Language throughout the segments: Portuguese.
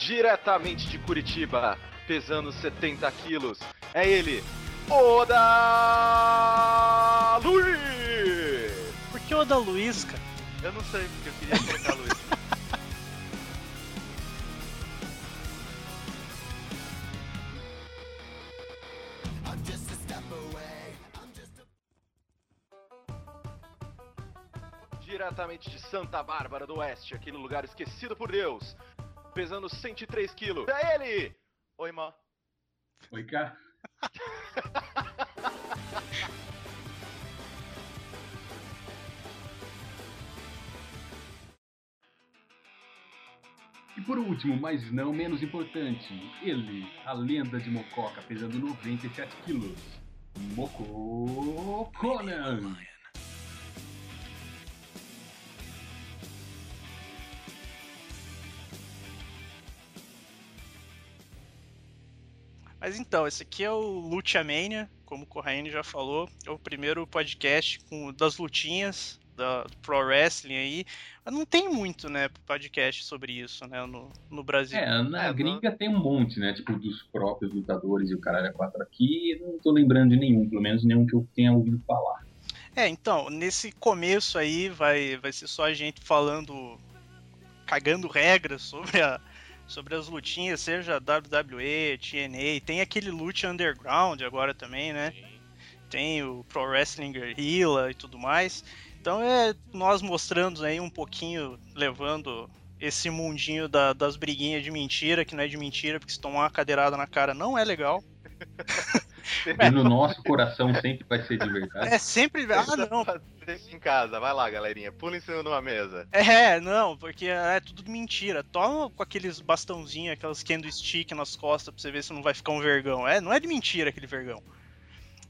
Diretamente de Curitiba, pesando 70 quilos, é ele, Oda Luiz! Por que Oda Luiz, cara? Eu não sei, porque eu queria colocar Luiz. Diretamente de Santa Bárbara do Oeste, aquele lugar esquecido por Deus, pesando 103 quilos, é ele! Oi, Mó. Oi, cá. E por último, mas não menos importante, ele, a lenda de Mococa, pesando 97 quilos, Moco Conan. Mas então, esse aqui é o Lucha Mania, como o Corraine já falou, é o primeiro podcast com, das lutinhas da, do Pro Wrestling aí. Mas não tem muito, né, podcast sobre isso, né, no, no Brasil. É, na gringa tem um monte, né, tipo dos próprios lutadores e o caralho é quatro aqui, não tô lembrando de nenhum, pelo menos nenhum que eu tenha ouvido falar. É, então, nesse começo aí vai, vai ser só a gente falando, cagando regras sobre a, sobre as lutinhas, seja WWE, TNA, tem aquele Lucha Underground agora também, né? Tem o Pro Wrestling Guerrilla e tudo mais. Então é nós mostrando aí um pouquinho, levando esse mundinho da, das briguinhas de mentira, que não é de mentira, porque se tomar uma cadeirada na cara não é legal. E no nosso coração sempre vai ser de verdade. É sempre. Ah, não. Deixa em casa, vai lá, galerinha. Pula em cima de uma mesa. É, não, porque é tudo mentira. Toma com aqueles bastãozinhos, aquelas candlestick nas costas pra você ver se não vai ficar um vergão. É, não é de mentira aquele vergão.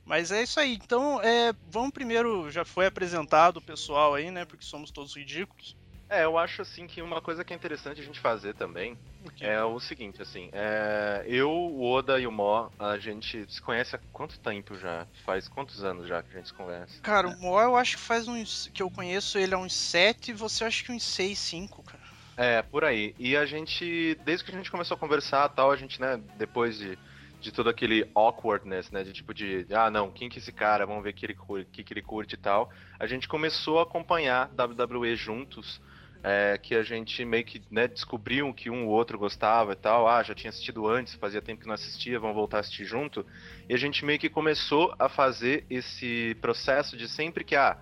Mas é isso aí. Então, é, vamos primeiro, já foi apresentado o pessoal aí, né? Porque somos todos ridículos. É, eu acho assim que uma coisa que é interessante a gente fazer também é o seguinte, assim, é, eu, o Oda e o Mó, a gente se conhece há quanto tempo já? Faz quantos anos já que a gente se conhece? Cara, o Mó eu acho que faz uns. que eu conheço ele há uns 7 e você acha que uns 6, 5, cara. É, por aí. E a gente, desde que a gente começou a conversar tal, a gente, né, depois de, de todo aquele awkwardness, né, de tipo de, ah, não, quem que é esse cara, vamos ver o que ele que, que ele curte e tal, a gente começou a acompanhar WWE juntos, é, que a gente meio que né, descobriu que um ou outro gostava e tal. Ah, já tinha assistido antes, fazia tempo que não assistia, vamos voltar a assistir junto. E a gente meio que começou a fazer esse processo de sempre que ah,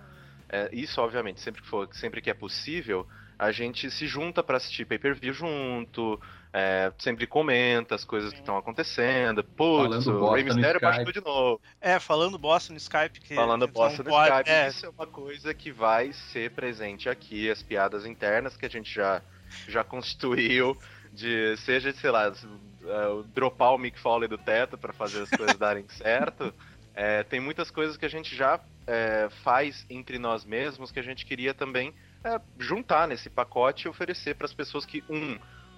é, isso obviamente sempre que for, sempre que é possível, a gente se junta para assistir pay-per-view junto, é, sempre comenta as coisas que estão acontecendo. Putz, o Rey Mysterio machucou de novo. É, falando bosta no Skype. Que falando bosta no pode, Skype. É. Isso é uma coisa que vai ser presente aqui, as piadas internas que a gente já, já constituiu, de seja, sei lá, uh, dropar o Mick Foley do teto para fazer as coisas darem certo. É, tem muitas coisas que a gente já é, faz entre nós mesmos que a gente queria também é, juntar nesse pacote e oferecer para as pessoas que, um,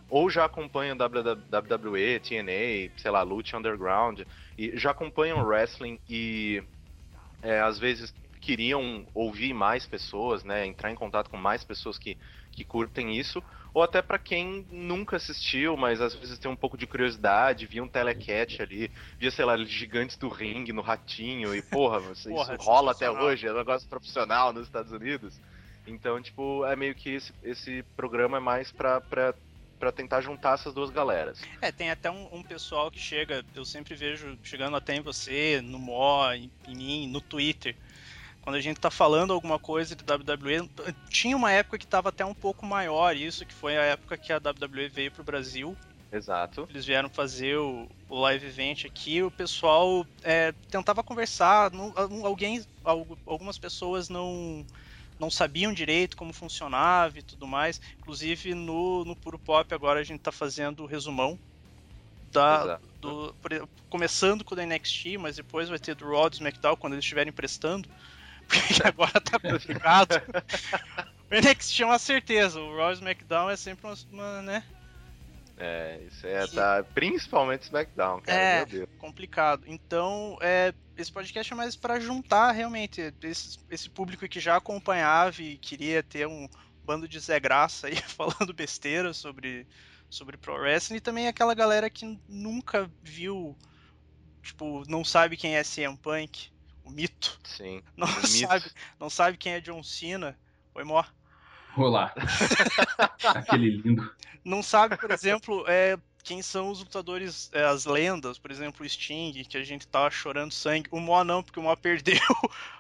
ou já acompanham WWE, TNA, sei lá, Lucha Underground, e já acompanham wrestling e é, às vezes queriam ouvir mais pessoas, né, entrar em contato com mais pessoas que, que curtem isso, ou até para quem nunca assistiu, mas às vezes tem um pouco de curiosidade, via um telecat ali, via, sei lá, gigantes do ringue no ratinho, e porra, isso porra, rola até hoje, é um negócio profissional nos Estados Unidos. Então, tipo, é meio que esse, esse programa é mais pra, pra, pra tentar juntar essas duas galeras. É, tem até um, um pessoal que chega, eu sempre vejo chegando até em você, no Mo, em, em mim, no Twitter. Quando a gente tá falando alguma coisa de WWE, tinha uma época que tava até um pouco maior isso, que foi a época que a WWE veio pro Brasil. Exato. Eles vieram fazer o, o live event aqui, o pessoal é, tentava conversar, não, alguém, algumas pessoas não não sabiam direito como funcionava e tudo mais. Inclusive no, no Puro Pop agora a gente está fazendo o resumão da, do, começando com o da NXT, mas depois vai ter do Raw do SmackDown quando eles estiverem prestando, porque agora tá complicado. o NXT é uma certeza, o Raw e o SmackDown é sempre uma, uma né? É, isso é, tá, principalmente SmackDown, cara, é, complicado. Então, é, esse podcast é mais para juntar realmente esse, esse público que já acompanhava e queria ter um bando de Zé Graça aí falando besteira sobre, sobre pro wrestling e também aquela galera que nunca viu, tipo, não sabe quem é CM Punk, o mito. Sim. Não sabe, mito. não sabe quem é John Cena. Oi, Mó. Olá. Aquele lindo. Não sabe, por exemplo, é, quem são os lutadores, é, as lendas, por exemplo, o Sting, que a gente tava chorando sangue. O Mo não, porque o Mo perdeu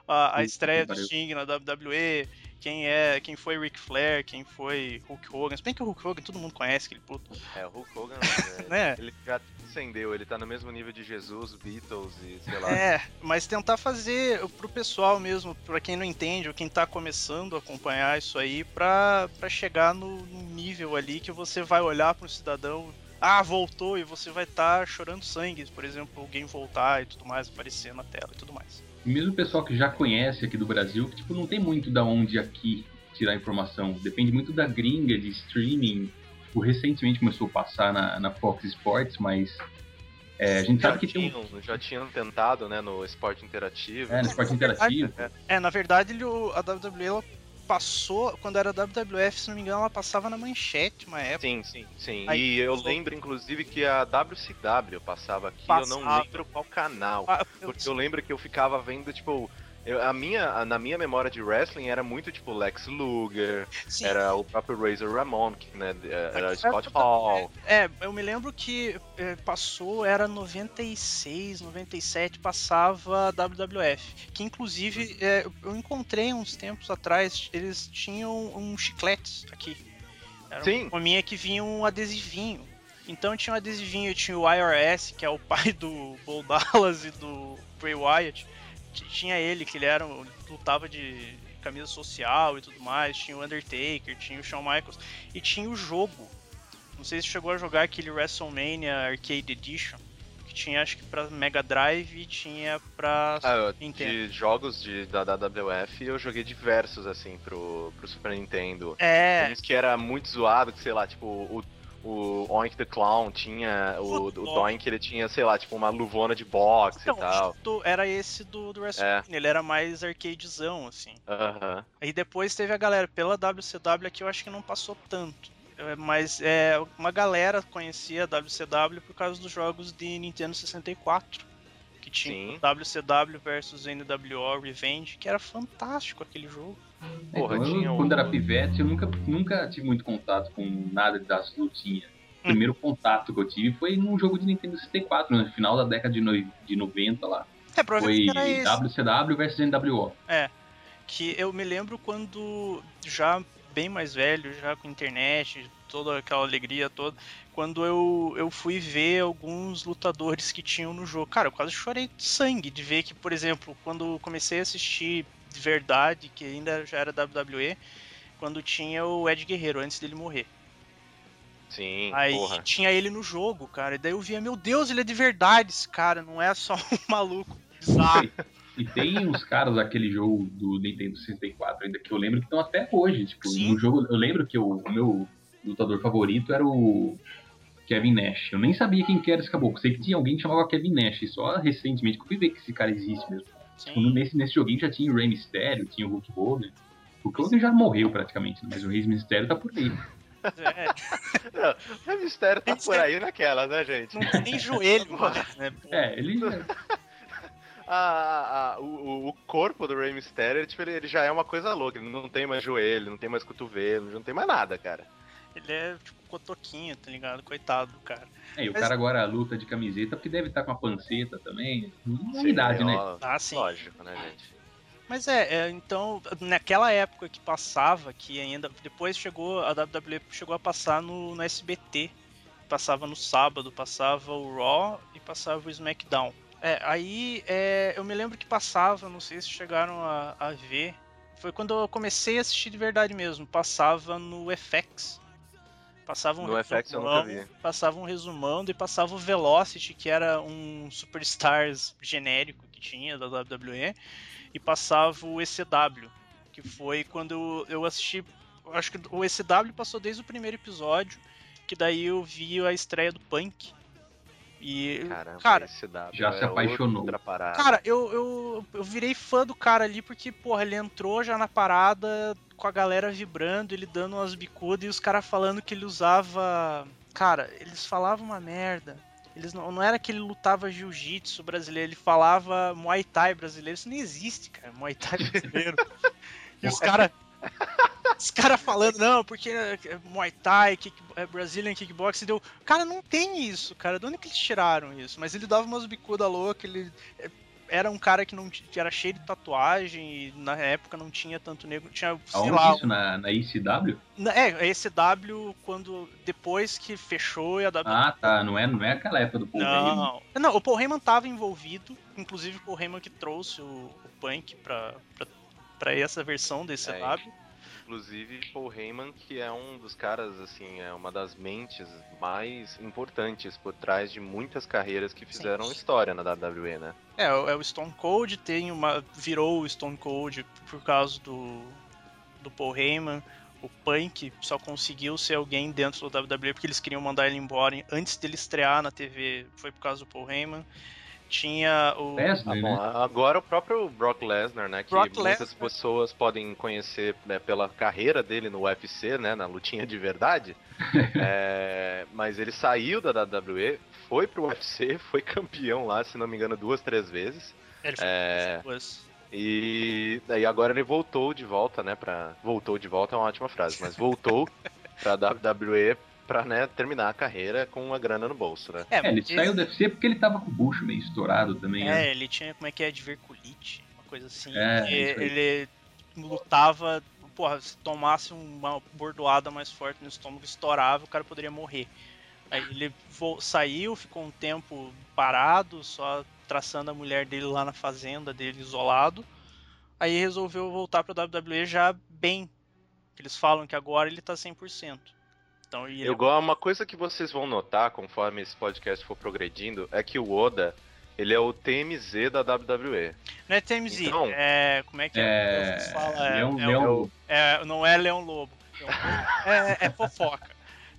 a, a estreia do. Sting na WWE. Quem é, quem foi Ric Flair, quem foi Hulk Hogan. Se bem que o Hulk Hogan todo mundo conhece aquele puto, É, o Hulk Hogan, é, né? ele já transcendeu, ele tá no mesmo nível de Jesus, Beatles e sei lá. É, mas tentar fazer pro pessoal mesmo, pra quem não entende ou quem tá começando a acompanhar isso aí, pra, pra chegar no, no nível ali que você vai olhar pro cidadão, ah, voltou, e você vai estar chorando sangue, por exemplo, alguém voltar e tudo mais, aparecer na tela e tudo mais. E mesmo o pessoal que já conhece aqui do Brasil, que tipo, não tem muito da onde aqui tirar informação. Depende muito da gringa, de streaming. Tipo, recentemente começou a passar na, na Fox Sports, mas é, a gente Já sabe que tem tinham, um. já tinham tentado, né, no esporte interativo. É, no esporte interativo. É, na verdade, ele, a WWE ela passou, quando era WWF, se não me engano, ela passava na manchete uma época. Sim, sim, sim. Aí, e eu lembro, inclusive, que a WCW passava aqui, eu Passava. não lembro qual canal. Ah, eu- Porque eu lembro que eu ficava vendo, tipo. Eu- a minha, a- na minha memória de wrestling era muito tipo Lex Luger, sim, era o próprio Razor Ramon, que, né, era Mas Scott Hall. É, eu me lembro que é, passou, era 96, 97, passava WWF. Que inclusive é, eu encontrei uns tempos atrás, eles tinham um chicletes aqui. Era Sim. uma minha que vinha um adesivinho. Então tinha um adesivinho, tinha o IRS, que é o pai do Bo Dallas e do Bray Wyatt. Tinha ele, que ele era lutava de camisa social e tudo mais. Tinha o Undertaker, tinha o Shawn Michaels. E tinha o jogo. Não sei se chegou a jogar aquele WrestleMania Arcade Edition. Que tinha acho que pra Mega Drive e tinha pra Ah, Nintendo. de jogos de, da, da WWF eu joguei diversos assim pro, pro Super Nintendo. É, Uns que era muito zoado, que sei lá, tipo, o, o Oink the Clown tinha. O, o. Doink ele tinha, sei lá, tipo, uma luvona de boxe então, e tal. do- era esse do, do WrestleMania. Ele era mais arcadezão, assim. Aham. Aí depois teve a galera pela WCW aqui, eu acho que não passou tanto. É, Mas é, uma galera conhecia a WCW por causa dos jogos de Nintendo 64. Que tinha Sim. WCW versus NWO Revenge, que era fantástico aquele jogo. Porra, Então, eu, tinha o- quando era pivete, eu nunca, nunca tive muito contato com nada das lutinhas. O primeiro contato que eu tive foi num jogo de Nintendo 64, no final da década de, no, de 90 lá. É, Foi. WCW versus NWO. que eu me lembro quando já bem mais velho, já com internet, toda aquela alegria toda, quando eu, eu fui ver alguns lutadores que tinham no jogo. Cara, eu quase chorei de sangue de ver que, por exemplo, quando comecei a assistir de verdade, que ainda já era WWE, quando tinha o Ed Guerreiro, antes dele morrer. Sim, Aí porra. tinha ele no jogo, cara, e daí eu via, meu Deus, ele é de verdade esse cara, não é só um maluco bizarro. E tem uns caras daquele jogo do Nintendo 64 ainda que eu lembro que estão até hoje. Tipo, Sim. no jogo, eu lembro que o, o meu lutador favorito era o Kevin Nash. Eu nem sabia quem que era esse caboclo. Sei que tinha alguém que chamava Kevin Nash. E só recentemente que eu fui ver que esse cara existe mesmo. Tipo, nesse, nesse joguinho já tinha o Rey Mysterio, tinha o Hulk Hogan. O Hulk Hogan já morreu praticamente, mas o Rey Mysterio tá por aí. É, O mistério tá por aí naquela, né, gente? não tem nem joelho mais, né? Pô. É, ele. A- a- a- o, o corpo do Rey Mysterio, tipo, ele, ele já é uma coisa louca. Ele não tem mais joelho, não tem mais cotovelo, não tem mais nada, cara. Ele é tipo cotoquinho, tá ligado? Coitado do cara. É, e o Mas- cara agora luta de camiseta porque deve estar com a panceta também. Sim, Novidade, né? ó, Ah, sim. Lógico, né, gente? Mas é, é, então, naquela época que passava, que ainda. Depois chegou. A WWE chegou a passar no, no SBT. Passava no sábado, passava o Raw e passava o SmackDown. É, aí é, eu me lembro que passava, não sei se chegaram a, a ver. Foi quando eu comecei a assistir de verdade mesmo. Passava no FX. Passava um No FX eu nunca resumão, vi. passava um resumando e passava o Velocity, que era um Superstars genérico que tinha da WWE, e passava o ECW, que foi quando eu, eu assisti. Acho que o ECW passou desde o primeiro episódio, que daí eu vi a estreia do Punk. E. Caramba, Cara, já se é apaixonou. outra parada. Cara, eu, eu, eu virei fã do cara ali porque, porra, ele entrou já na parada com a galera vibrando, ele dando umas bicudas e os caras falando que ele usava. Cara, eles falavam uma merda. Eles não, não era que ele lutava jiu-jitsu brasileiro, ele falava Muay Thai brasileiro. Isso nem existe, cara. Muay Thai brasileiro. e os caras. Os caras falando, não, porque é Muay Thai, kick, é Brazilian Kickboxing, deu. Cara, não tem isso, cara. De onde que eles tiraram isso? Mas ele dava umas bicudas loucas, ele é, era um cara que não que era cheio de tatuagem e na época não tinha tanto negro. Tinha, sei Aonde lá. isso? Na, na ECW? Na- É, a ECW quando. Depois que fechou e a W. Ah, tá. Não é, não é aquela época do Paul Heyman. Não, não, o Paul Heyman tava envolvido, inclusive o Paul Heyman que trouxe o, o Punk pra, pra, pra essa versão da ECW. Inclusive, Paul Heyman, que é um dos caras, assim, é uma das mentes mais importantes por trás de muitas carreiras que fizeram Sim. história na WWE, né? É, é o Stone Cold tem uma. virou o Stone Cold por causa do. do Paul Heyman. O Punk só conseguiu ser alguém dentro do WWE porque eles queriam mandar ele embora antes dele estrear na TV. Foi por causa do Paul Heyman. Tinha o. Lesnar, Ah, bom, né? agora o próprio Brock Lesnar, né? Que Brock muitas Lesnar. pessoas podem conhecer né, pela carreira dele no UFC, né? Na lutinha de verdade. É, mas ele saiu da WWE, foi pro UFC, foi campeão lá, se não me engano, duas, três vezes. Ele foi É, duas. E daí agora ele voltou de volta, né? Pra... Voltou de volta é uma ótima frase, mas voltou pra WWE pra né, terminar a carreira com uma grana no bolso, né? É, ele mas saiu do UFC porque ele tava com o bucho meio estourado também. né? É, ele tinha, como é que é, diverculite, uma coisa assim. É, E ele lutava, porra, se tomasse uma bordoada mais forte no estômago, estourava, o cara poderia morrer. Aí ele saiu, ficou um tempo parado, só traçando a mulher dele lá na fazenda dele, isolado. Aí resolveu voltar pra WWE já bem. Eles falam que agora ele tá 100%. Então, e Eu gosto, uma coisa que vocês vão notar conforme esse podcast for progredindo é que o Oda, ele é o TMZ da WWE. não é TMZ, Então, é. Como é que é? É, Vocês falam, é- Leão, é Leão, É, não é Leão Lobo. É, é fofoca.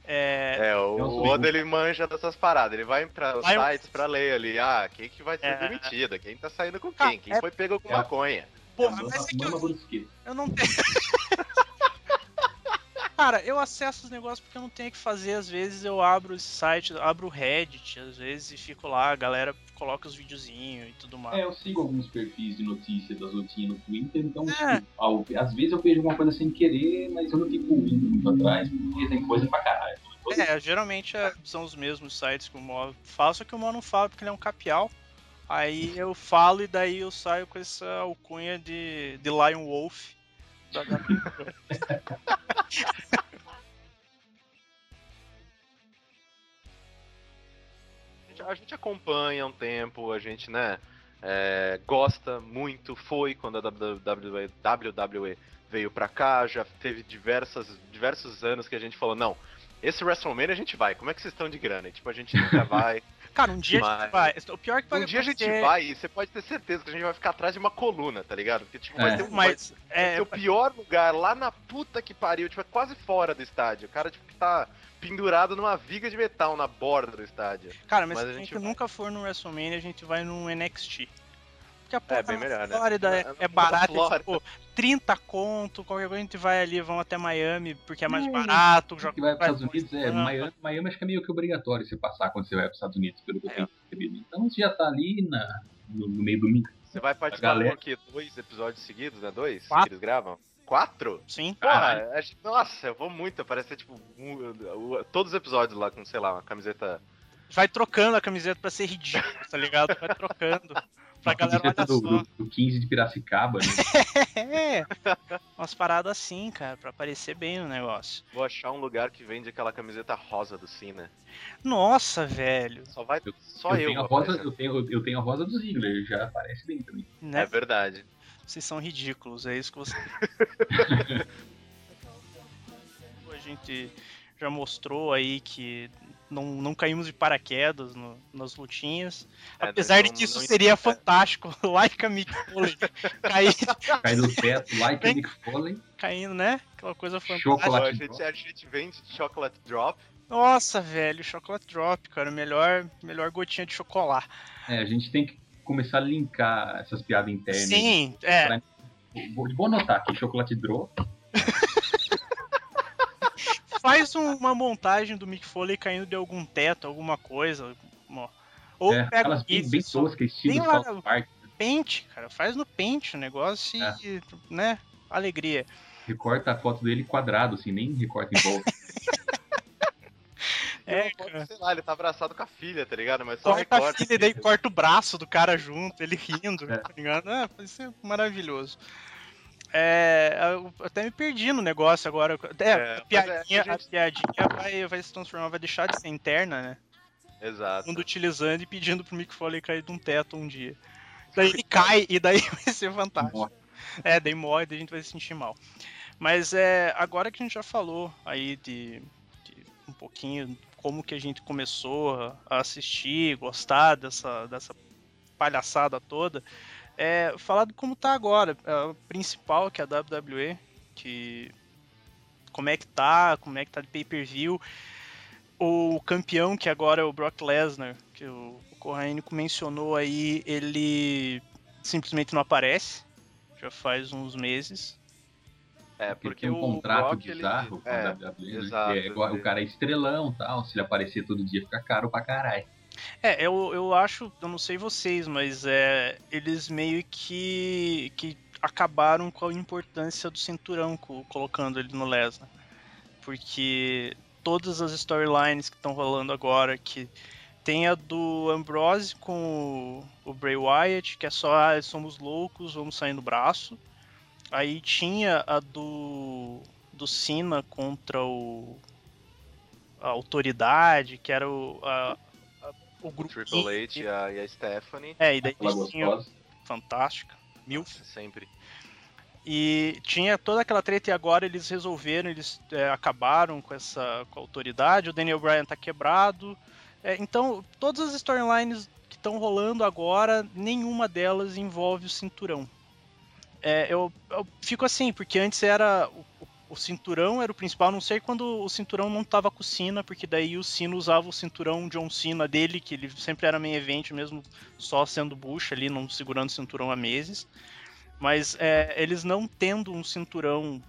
É, É, o, Oda ele manja dessas paradas, ele vai para os Vai sites pra ler ali, ah, quem que vai ser É. demitida, quem tá saindo com quem, quem é- foi pego com é- maconha. porra, Mama- mas é que Mama eu, eu não tenho. Cara, eu acesso os negócios porque eu não tenho o que fazer. Às vezes eu abro esse site, abro o Reddit, às vezes e fico lá, a galera coloca os videozinhos e tudo mais. É, eu sigo alguns perfis de notícias das lutinhas no Twitter, então É. tipo, às vezes eu vejo alguma coisa sem querer, mas eu não fico indo muito atrás, porque tem coisa pra caralho. É, geralmente é- são os mesmos sites que o Mo fala, só que o Mo não fala porque ele é um capial. Aí eu falo e daí eu saio com essa alcunha de, de Lion Wolf. A gente, acompanha um tempo, a gente, né, é, gosta muito, foi quando a WWE, WWE veio pra cá, já teve diversas, diversos anos que a gente falou, não, esse WrestleMania a gente vai, como é que vocês estão de grana? E, tipo, a gente nunca vai. Cara, um dia a gente Mas- vai. O pior é que vai um dia a gente acontecer- vai e você pode ter certeza que a gente vai ficar atrás de uma coluna, tá ligado? Porque, tipo, vai É. ter um, vai Mas Vai é, ser o pior lugar, lá na puta que pariu, tipo, é quase fora do estádio. O cara, tipo, que tá pendurado numa viga de metal na borda do estádio. Cara, mas, Mas se a a gente gente vai. nunca for no WrestleMania, a gente vai no NXT. Porque a porra bem na melhor, né? Flórida Na- é, é barato, é, Flórida. tipo, 30 conto, qualquer coisa a gente vai ali, vamos até Miami, porque é mais barato. joga- que vai para os Estados Unidos, é, Miami, Miami acho que é meio que obrigatório você passar quando você vai para os Estados Unidos, pelo que eu É. tenho percebido. Então você já tá ali na, no, no meio do mim. Você vai participar galera- do quê? Dois episódios seguidos, né? Dois? Quatro. Que eles gravam? Quatro? Sim. Porra, acho- nossa, eu vou muito. Parece tipo um- todos os episódios lá com, sei lá, uma camiseta. Vai trocando a camiseta pra ser ridículo, tá ligado? Vai trocando. Pra galera, camiseta olha do, só. do, do 15 de Piracicaba, né? É, umas paradas assim, cara, pra aparecer bem no negócio. Vou achar um lugar que vende aquela camiseta rosa do Cena. Nossa, velho. Só vai. Eu- Só eu, eu. tenho a rosa, eu, tenho, eu tenho a rosa do Ziggler, já aparece bem também. Né? É verdade. Vocês são ridículos, é isso que você. A gente já mostrou aí que não, não caímos de paraquedas no- nas lutinhas. É, Apesar não- de que isso não- seria fantástico. Like a Mick Foley cair, Cai do teto, like o Nick Foley, caindo, né? Aquela coisa fantástica. Chocolate a, gente, a gente vende chocolate drop. Nossa, velho, chocolate drop, cara. Melhor, melhor gotinha de chocolate. É, a gente tem que começar a linkar essas piadas internas. Sim, é. Vou, vou anotar aqui, chocolate drop, Faz um, uma montagem do Mick Foley caindo de algum teto, alguma coisa. Ou é, pega aquelas bem, bem toscas, estilo lá, South Park. Pente, cara. Faz no pente o negócio é. e, né? Alegria. Recorta a foto dele quadrado, assim, nem recorta em volta. É, cara. sei lá, ele tá abraçado com a filha, tá ligado? Mas só corta recorta. a filha e daí corta o braço do cara junto, ele rindo, é. tá ligado? Ah, isso é maravilhoso. É, eu até me perdi no negócio agora. É, é a piadinha, é, a, gente... a piadinha vai, vai se transformar, vai deixar de ser interna, né? Exato. Mundo utilizando e pedindo pro Mick Foley cair de um teto um dia. Daí ele cai e daí vai ser fantástico. Morre. É, daí morre, daí a gente vai se sentir mal. Mas é, agora que a gente já falou aí de, de um pouquinho como que a gente começou a assistir, gostar dessa, dessa palhaçada toda, é falar de como tá agora. É, o principal, que é a WWE, que como é que tá, como é que tá de pay-per-view. O campeão, que agora é o Brock Lesnar, que o, o Corrainico mencionou aí, ele simplesmente não aparece, já faz uns meses. É, porque tem um contrato Brock, bizarro ele... com é, a WWE, exato, né? é, o cara é estrelão tal, se ele aparecer todo dia fica caro pra caralho. É, eu, eu acho, eu não sei vocês, mas é, eles meio que, que acabaram com a importância do cinturão colocando ele no Lesnar. Porque todas as storylines que estão rolando agora, que tem a do Ambrose com o, o Bray Wyatt, que é só, ah, somos loucos, vamos sair no braço. Aí tinha a do, do Cena contra o, a autoridade, que era o, a, o grupo. Triple H e a, e a Stephanie. É, e daí eles tinham. Fantástica. Mil. Sempre. E tinha toda aquela treta e agora eles resolveram, eles é, acabaram com essa com a autoridade, o Daniel Bryan tá quebrado. É, então, todas as storylines que estão rolando agora, nenhuma delas envolve o cinturão. É, eu, eu, fico assim, porque antes era o, o cinturão era o principal, a não sei quando o cinturão não tava com o Cena, porque daí o Cena usava o cinturão John Cena dele, que ele sempre era main event, mesmo só sendo Bush ali, não segurando o cinturão há meses. Mas é, eles não tendo um cinturão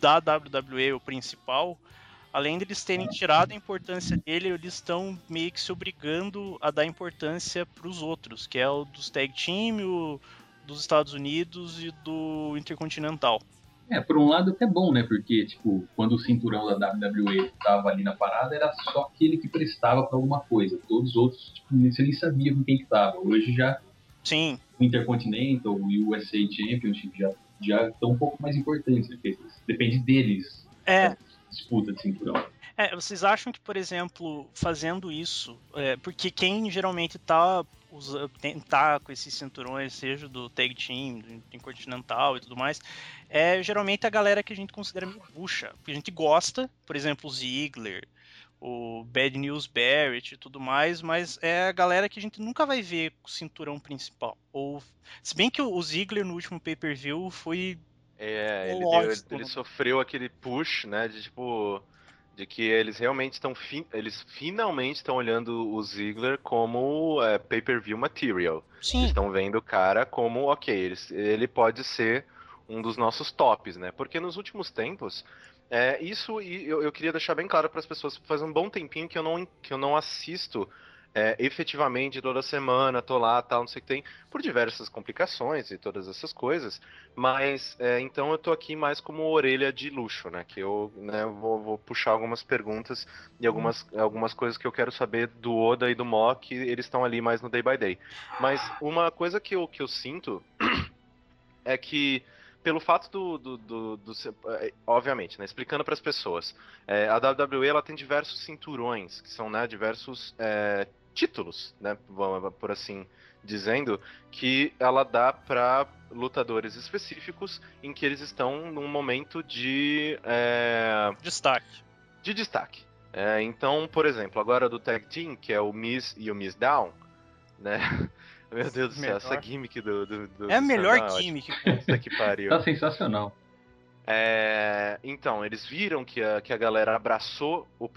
da WWE, o principal, além de eles terem tirado a importância dele, eles estão meio que se obrigando a dar importância para os outros, que é o dos tag team, o dos Estados Unidos e do Intercontinental. É, por um lado até bom, né? Porque, tipo, quando o cinturão da WWE tava ali na parada, era só aquele que prestava para alguma coisa. Todos os outros, tipo, você nem sabia com quem que tava. Hoje já. Sim. O Intercontinental e o USA Championship já, já estão um pouco mais importantes, né? Porque depende deles. É. Disputa de cinturão. É, vocês acham que, por exemplo, fazendo isso, é, porque quem geralmente tá, usa, tem, tá com esses cinturões, seja do Tag Team, do Intercontinental e tudo mais, é geralmente a galera que a gente considera meio bucha, que a gente gosta, por exemplo, o Ziggler, o Bad News Barrett e tudo mais, mas é a galera que a gente nunca vai ver com o cinturão principal. Ou, se bem que o Ziggler no último pay-per-view foi é, ele, deu, ele, ele, sofreu aquele push, né, de tipo de que eles realmente estão fi eles finalmente estão olhando o Ziggler como é, pay-per-view material. Sim. estão vendo o cara como, ok, ele, ele pode ser um dos nossos tops, né? Porque nos últimos tempos, é, isso eu, eu queria deixar bem claro para as pessoas, faz um bom tempinho que eu não, que eu não assisto é, efetivamente toda semana, tô lá, tal, não sei o que tem, por diversas complicações e todas essas coisas, mas é, então eu tô aqui mais como orelha de luxo, né, que eu né, vou, vou, puxar algumas perguntas e algumas, algumas coisas que eu quero saber do Oda e do Mo, que eles estão ali mais no day by day. Mas uma coisa que eu, que eu sinto é que pelo fato do, do, do, do é, obviamente, né, explicando para as pessoas, é, a WWE ela tem diversos cinturões que são né, diversos é, títulos, né, por assim dizendo, que ela dá para lutadores específicos em que eles estão num momento de é... destaque. De destaque. É, então, por exemplo, agora do Tag Team, que é o Miss e o Miss Down, né? Meu Deus do céu, essa gimmick do. do, do é a melhor gimmick. Puta que pariu. Tá sensacional. É, então, eles viram que a, que a galera abraçou o,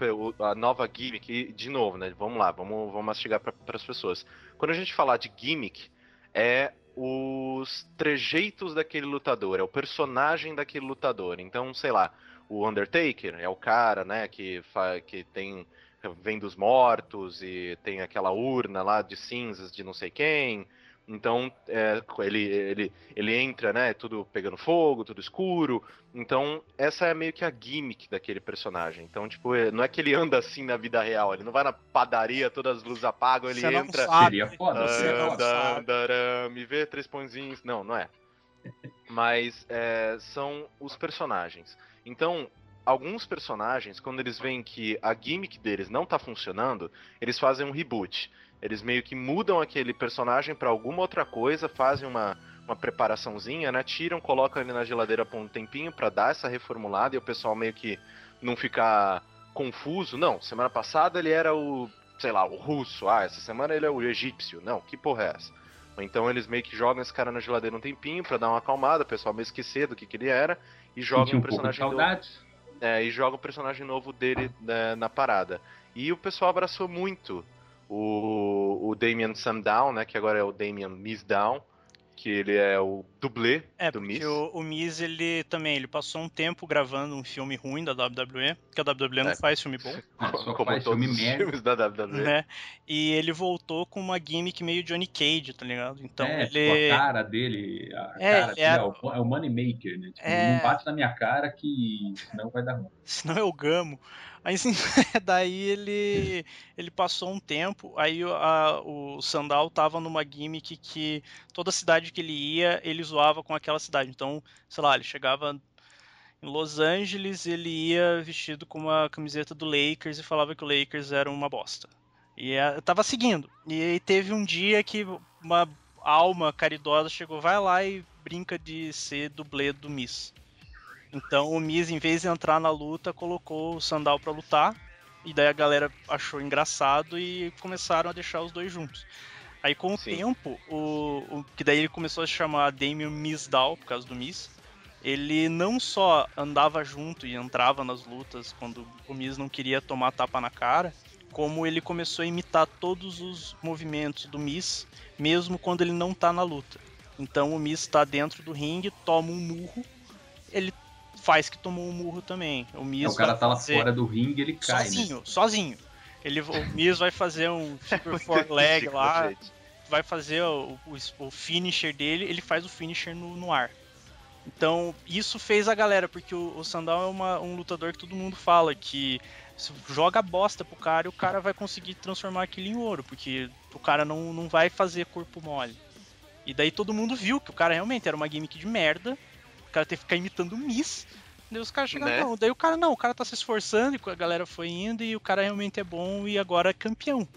a nova gimmick, de novo, né? Vamos lá, vamos, vamos mastigar para as pessoas. Quando a gente falar de gimmick, é os trejeitos daquele lutador, é o personagem daquele lutador. Então, sei lá, o Undertaker é o cara, né, que, que tem vem dos mortos e tem aquela urna lá de cinzas de não sei quem. Então é, ele, ele, ele entra, né? Tudo pegando fogo, tudo escuro. Então, essa é meio que a gimmick daquele personagem. Então, tipo, é, não é que ele anda assim na vida real, ele não vai na padaria, todas as luzes apagam, ele Você entra. Sabe. Seria foda. Anda, me vê três pãozinhos. Não, não é. Mas é, são os personagens. Então, alguns personagens, quando eles veem que a gimmick deles não tá funcionando, eles fazem um reboot. Eles meio que mudam aquele personagem para alguma outra coisa, fazem uma, uma preparaçãozinha, né? Tiram, colocam ele na geladeira por um tempinho para dar essa reformulada e o pessoal meio que não ficar confuso. Não, semana passada ele era o, sei lá, o russo. Ah, essa semana ele é o egípcio. Não, que porra é essa? Então eles meio que jogam esse cara na geladeira um tempinho para dar uma acalmada, o pessoal meio esquecer do que, que ele era e jogam um um personagem saudades. é, e joga o personagem novo dele né, na parada. E o pessoal abraçou muito o, o Damian Sandown, né? Que agora é o Damian Mizdown, que ele é o dublê É, do Miz. o, o Miz, ele também, ele passou um tempo gravando um filme ruim da WWE, porque a WWE não É. faz filme bom, só como faz todos filme os merda. filmes da WWE. né? E ele voltou com uma gimmick meio Johnny Cage, tá ligado? Então é, ele... tipo, a cara dele, a É, cara dele era- é, o, é o Moneymaker, né? Tipo, É. não bate na minha cara que senão vai dar ruim. senão eu gamo. Aí assim, daí ele ele passou um tempo, aí a- o Sandal tava numa gimmick que toda cidade que ele ia, ele zoava com aquela cidade. Então, sei lá, ele chegava em Los Angeles, ele ia vestido com uma camiseta do Lakers e falava que o Lakers era uma bosta. E eh, tava seguindo. E aí teve um dia que uma alma caridosa chegou, vai lá e brinca de ser dublê do Miss. Então o Miz, em vez de entrar na luta, colocou o Sandal pra lutar. E daí a galera achou engraçado e começaram a deixar os dois juntos. Aí com o Sim. tempo, o, o- que daí ele começou a se chamar Damien Mizdow, por causa do Miz. Ele não só andava junto e entrava nas lutas quando o Miz não queria tomar tapa na cara, como ele começou a imitar todos os movimentos do Miz, mesmo quando ele não tá na luta. Então o Miz tá dentro do ringue, toma um murro, ele faz que tomou um murro também. O Miz Então, o cara vai tá lá fazer fora do ringue ele cai, né? sozinho, sozinho. Ele, o Miz vai fazer um figure four leg lá, Gente. vai fazer o, o, o finisher dele, ele faz o finisher no, no ar. Então, isso fez a galera, porque o, o Sandal é uma- um lutador que todo mundo fala que se joga bosta pro cara e o cara vai conseguir transformar aquilo em ouro, porque o cara não, não vai fazer corpo mole. E daí todo mundo viu que o cara realmente era uma gimmick de merda, cara teve que ficar imitando o Miss. Daí os caras chegaram, Né? não, daí o cara não, o cara tá se esforçando e a galera foi indo e o cara realmente é bom e agora é campeão.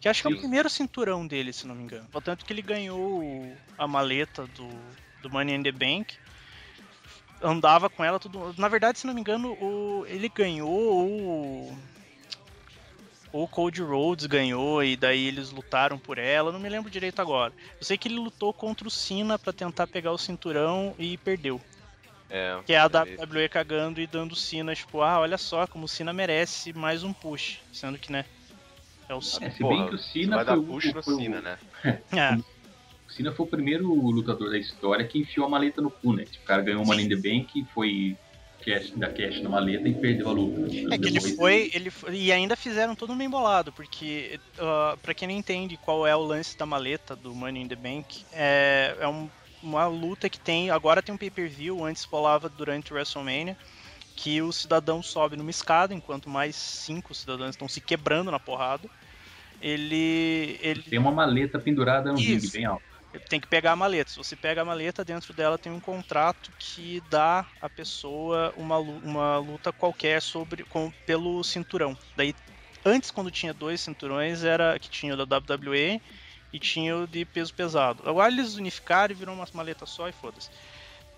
Que acho que é o primeiro cinturão dele, se não me engano. Portanto que ele ganhou o- a maleta do, do Money in the Bank. Andava com ela tudo. Na verdade, se não me engano, o, ele ganhou o. O Cody Rhodes ganhou e daí eles lutaram por ela, eu não me lembro direito agora. Eu sei que ele lutou contra o Cena pra tentar pegar o cinturão e perdeu. É, Que é a WWE cagando e dando o Cena, tipo, ah, olha só como o Cena merece mais um push. Sendo que, né? É o É, Cena. se Porra, bem que o Cena vai foi, dar o- push no foi o- Cena, né? É, o Cena foi o primeiro lutador da história que enfiou a maleta no cu, né? Tipo, o cara ganhou uma Money in the Bank, foi cash, da cash na maleta e perdeu a luta. É que ele foi, ele foi- e ainda fizeram todo bem bolado, porque uh, para quem não entende qual é o lance da maleta do Money in the Bank, é, é um- uma luta que tem, agora tem um pay-per-view, antes rolava durante o WrestleMania, que o cidadão sobe numa escada, enquanto mais cinco cidadãos estão se quebrando na porrada. Ele, ele Tem uma maleta pendurada no ringue, bem alto. tem que pegar a maleta. Se você pega a maleta, dentro dela tem um contrato que dá à pessoa uma, uma luta qualquer sobre com, pelo cinturão. Daí, antes, quando tinha dois cinturões, era que tinha o da WWE e tinha o de peso pesado. Agora eles unificaram e virou uma maleta só e foda-se.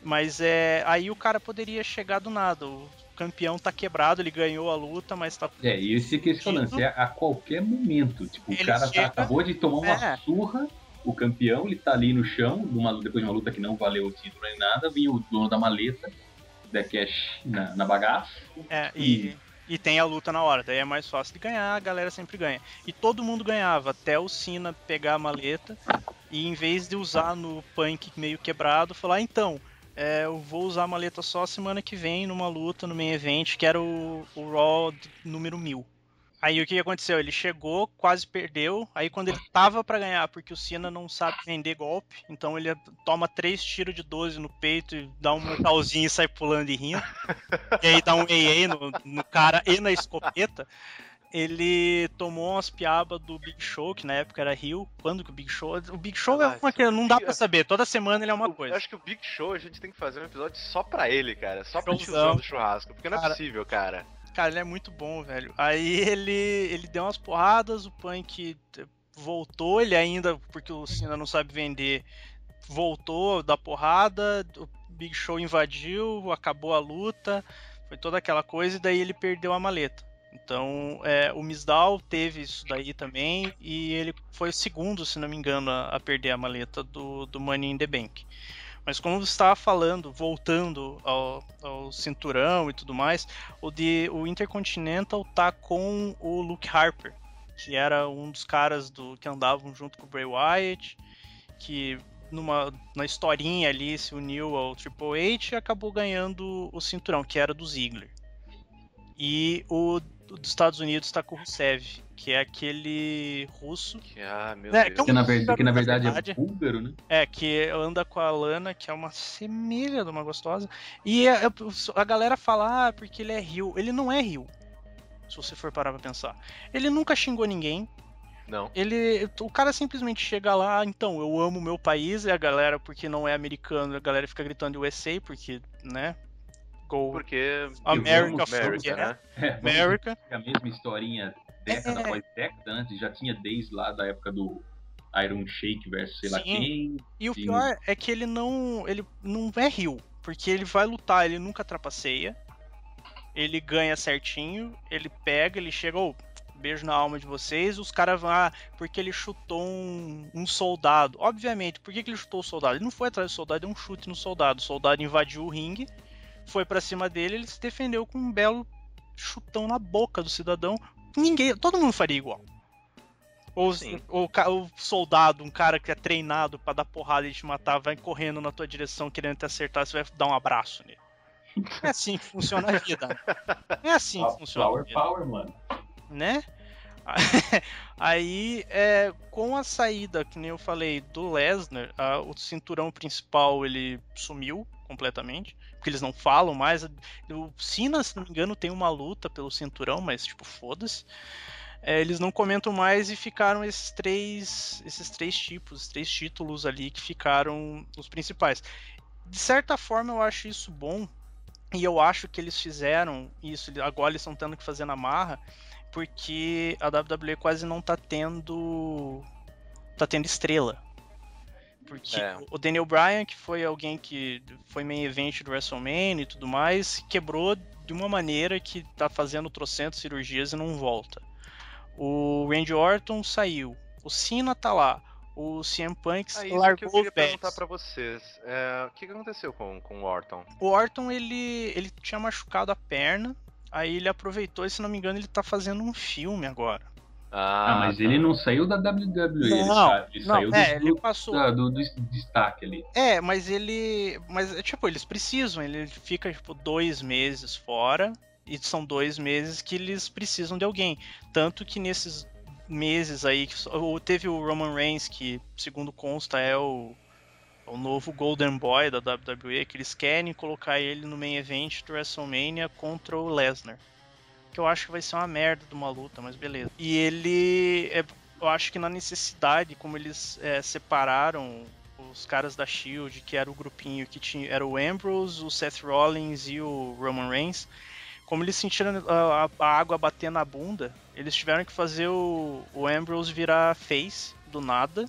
Mas é, aí o cara poderia chegar do nada. O campeão tá quebrado, ele ganhou a luta, mas tá. É, e esse que é lance, é a qualquer momento. Tipo, Ele o cara tá- chega- acabou de tomar uma É. surra, o campeão, ele tá ali no chão, numa- depois de uma luta que não valeu o título nem nada, vinha o dono da maleta, da cash na, na bagaça. É, e, e tem a luta na hora, daí é mais fácil de ganhar, a galera sempre ganha. E todo mundo ganhava, até o Cena pegar a maleta E em vez de usar no Punk meio quebrado, falar, então, é, eu vou usar a maleta só semana que vem numa luta no main event, que era o, o Raw número 1000. Aí o que aconteceu? Ele chegou, quase perdeu. Aí quando ele tava para ganhar, porque o Cena não sabe vender golpe, então ele toma três tiros de 12 no peito e dá um mortalzinho e sai pulando e rindo. e aí dá um EA no, no cara e na escopeta ele tomou umas piabas do Big Show, que na época era Rio. Quando que o Big Show. O Big Show ah, é uma que não dá pra saber, toda semana ele é uma coisa. Eu acho que o Big Show a gente tem que fazer um episódio só pra ele, cara. Só pra tiozão do churrasco. Porque não é possível, cara. Cara, ele é muito bom, velho. Aí ele, ele deu umas porradas, o Punk voltou, ele ainda, porque o Cena não sabe vender, voltou da porrada, o Big Show invadiu, acabou a luta, foi toda aquela coisa, e daí ele perdeu a maleta. Então, é, o Misdal teve isso daí também, e ele foi o segundo, se não me engano, a, a perder a maleta do, do Money in the Bank. Mas como você estava falando, voltando ao, ao, cinturão e tudo mais, o, de, o Intercontinental tá com o Luke Harper, que era um dos caras do que andavam junto com o Bray Wyatt, que numa na historinha ali se uniu ao Triple H e acabou ganhando o cinturão, que era do Ziggler. E o dos Estados Unidos está com o Rusev, que é aquele russo. Que, ah, meu é, Deus. Que, é um que, na, verdade, que na verdade é búlgaro, né? É, que anda com a Lana, que é uma semelha de uma gostosa. E a, a galera fala, ah, porque ele é Rio. Ele não é Rio, se você for parar pra pensar. Ele nunca xingou ninguém. Não. Ele, o cara simplesmente chega lá, então, eu amo meu país, e a galera, porque não é americano, a galera fica gritando USA, porque, né, Go. Porque America, America, né? É, America. É a mesma historinha década é. após década antes, já tinha desde lá da época do Iron Shake versus sei Sim. lá quem. E o pior é que ele não, ele não é rio, porque ele vai lutar, ele nunca trapaceia. Ele ganha certinho, ele pega, ele chega, oh, beijo na alma de vocês. Os caras vão, ah, porque ele chutou um, um, soldado. Obviamente, por que, que ele chutou o soldado? Ele não foi atrás do soldado, deu um chute no soldado. O soldado invadiu o ringue foi para cima dele, ele se defendeu com um belo chutão na boca do cidadão. Ninguém, todo mundo faria igual. Ou, ou o soldado, um cara que é treinado para dar porrada e te matar, vai correndo na tua direção querendo te acertar, você vai dar um abraço nele. É assim que funciona a vida. É assim que funciona power, a vida. Power, mano. Né? Aí, é, com a saída, que nem eu falei, do Lesnar, o cinturão principal ele sumiu completamente porque eles não falam mais. O Cena, se não me engano, tem uma luta pelo cinturão, mas tipo, foda-se. É, eles não comentam mais e ficaram esses três, esses três tipos, três títulos ali que ficaram os principais. De certa forma, eu acho isso bom e eu acho que eles fizeram isso. Agora eles estão tendo que fazer na marra, porque a WWE quase não tá tendo, tá tendo estrela. Porque é. o Daniel Bryan, que foi alguém que foi main event do WrestleMania e tudo mais, quebrou de uma maneira que tá fazendo trocentas cirurgias e não volta. O Randy Orton saiu. O Cena tá lá. O CM Punk ah, largou que eu queria perguntar para vocês. É, o que, aconteceu com, com o Orton? O Orton, ele, ele tinha machucado a perna. Aí ele aproveitou e, se não me engano, ele tá fazendo um filme agora. Ah, ah, mas tá. ele não saiu da WWE, não, ele, não, saiu é, do, ele passou... Da, do, do, destaque ali. É, mas ele. Mas, tipo, eles precisam, ele fica, tipo, dois meses fora. E são dois meses que eles precisam de alguém. Tanto que nesses meses aí. Teve o Roman Reigns, que, segundo consta, é o, o novo Golden Boy da WWE, que eles querem colocar ele no main event do WrestleMania contra o Lesnar que eu acho que vai ser uma merda de uma luta, mas beleza. E ele, é, eu acho que na necessidade, como eles é, separaram os caras da Shield, que era o grupinho que tinha, era o Ambrose, o Seth Rollins e o Roman Reigns, como eles sentiram a, a água bater na bunda, eles tiveram que fazer o, o Ambrose virar face do nada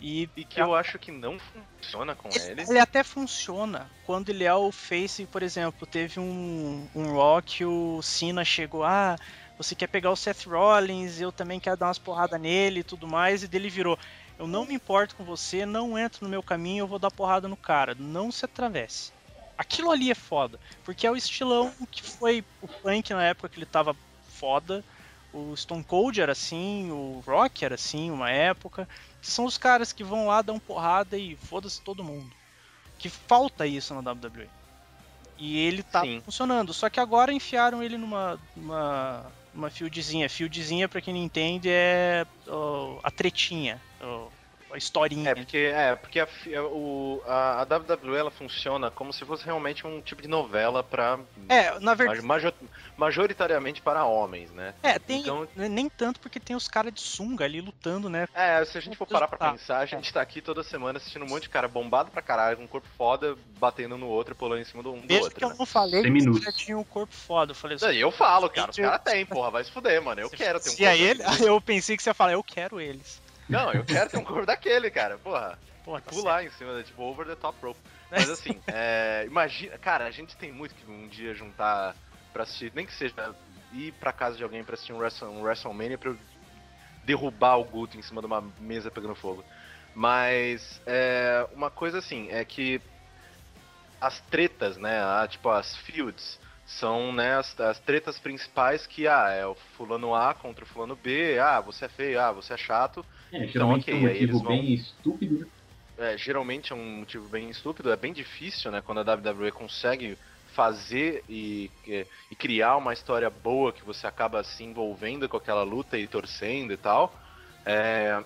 e, e que eu acho que não funciona com ele. Ele até funciona quando ele é o face, por exemplo, teve um, um Rock, o Cena chegou, ah, você quer pegar o Seth Rollins, eu também quero dar umas porradas nele e tudo mais, e dele virou, eu não me importo com você, não entro no meu caminho, eu vou dar porrada no cara, não se atravesse. Aquilo ali é foda, porque é o estilão que foi o Punk na época que ele tava foda, o Stone Cold era assim, o Rock era assim, uma época. São os caras que vão lá, dão porrada e foda-se todo mundo. Que falta isso na WWE. E ele tá Sim. funcionando. Só que agora enfiaram ele numa, numa, uma fieldzinha. Fieldzinha, pra quem não entende, é a tretinha a historinha. É, porque, é, porque a, o, a, a WWE ela funciona como se fosse realmente um tipo de novela para É, na verdade. Major, majoritariamente para homens, né? É, tem. Então, nem tanto porque tem os caras de sunga ali lutando, né? É, se a gente for parar pra pensar, a gente tá aqui toda semana assistindo um monte de cara bombado pra caralho, com um corpo foda, batendo no outro e pulando em cima do um do outro. que né? eu não falei que minutos. já tinha um corpo foda. Eu falei assim. Eu falo, cara, os caras têm, porra, vai se fuder, mano. Eu quero ter um corpo. E aí ele, eu pensei que você ia falar, eu quero eles. Não, eu quero ter um corpo daquele, cara. Porra. Porra tá pular em cima, tipo, over the top rope. Mas assim, é, imagina. Cara, a gente tem muito que um dia juntar pra assistir, nem que seja ir pra casa de alguém pra assistir um, Wrestle, um WrestleMania pra derrubar o Guto em cima de uma mesa pegando fogo. Mas é, uma coisa assim, é que as tretas, né? A, tipo, as feuds são né, as, as, tretas principais que ah, é o fulano A contra o fulano B, ah, você é feio, ah, você é chato. É, então, ok, é um motivo vão... bem estúpido, né? É, geralmente é um motivo bem estúpido, é bem difícil, né, quando a WWE consegue fazer e, e, criar uma história boa que você acaba se envolvendo com aquela luta e torcendo e tal. É,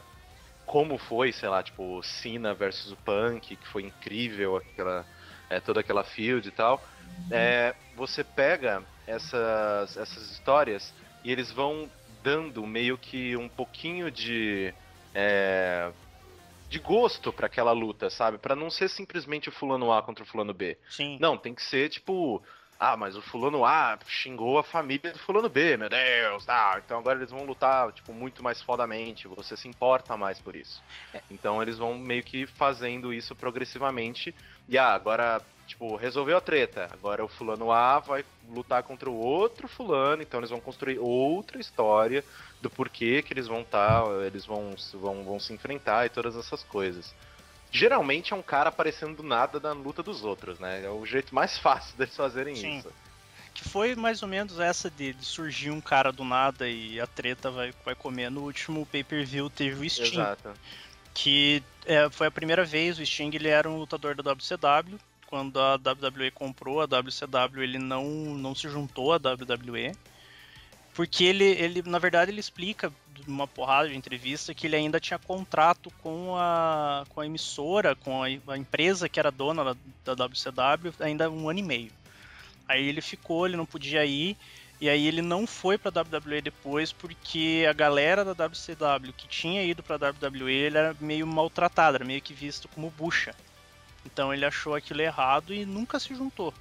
como foi, sei lá, tipo, Cena versus o Punk, que foi incrível, aquela, é, toda aquela field e tal é, você pega essas, essas histórias e eles vão dando meio que um pouquinho de é, de gosto para aquela luta, sabe? Para não ser simplesmente o fulano A contra o fulano B. Sim. Não, tem que ser tipo, ah, mas o fulano A xingou a família do fulano B, meu Deus, tá. Então agora eles vão lutar tipo muito mais fodamente, você se importa mais por isso. É. Então eles vão meio que fazendo isso progressivamente. E ah, agora Tipo, resolveu a treta. Agora o fulano A vai lutar contra o outro fulano, então eles vão construir outra história do porquê que eles vão estar, tá, eles vão, vão, vão se enfrentar e todas essas coisas. Geralmente é um cara aparecendo do nada na luta dos outros, né? É o jeito mais fácil deles fazerem Sim. isso. Que foi mais ou menos essa de, de, surgir um cara do nada e a treta vai, vai comer. No último pay-per-view teve o Sting. Exato. Que é, foi a primeira vez, o Sting ele era um lutador da WCW, quando a WWE comprou a WCW, ele não, não se juntou à WWE. Porque ele, ele, na verdade, ele explica numa porrada de entrevista que ele ainda tinha contrato com a, com a emissora, com a, a empresa que era dona da, da WCW, ainda um ano e meio. Aí ele ficou, ele não podia ir, e aí ele não foi para a WWE depois porque a galera da WCW que tinha ido para a WWE ele era meio maltratada, era meio que visto como bucha. Então ele achou aquilo errado e nunca se juntou.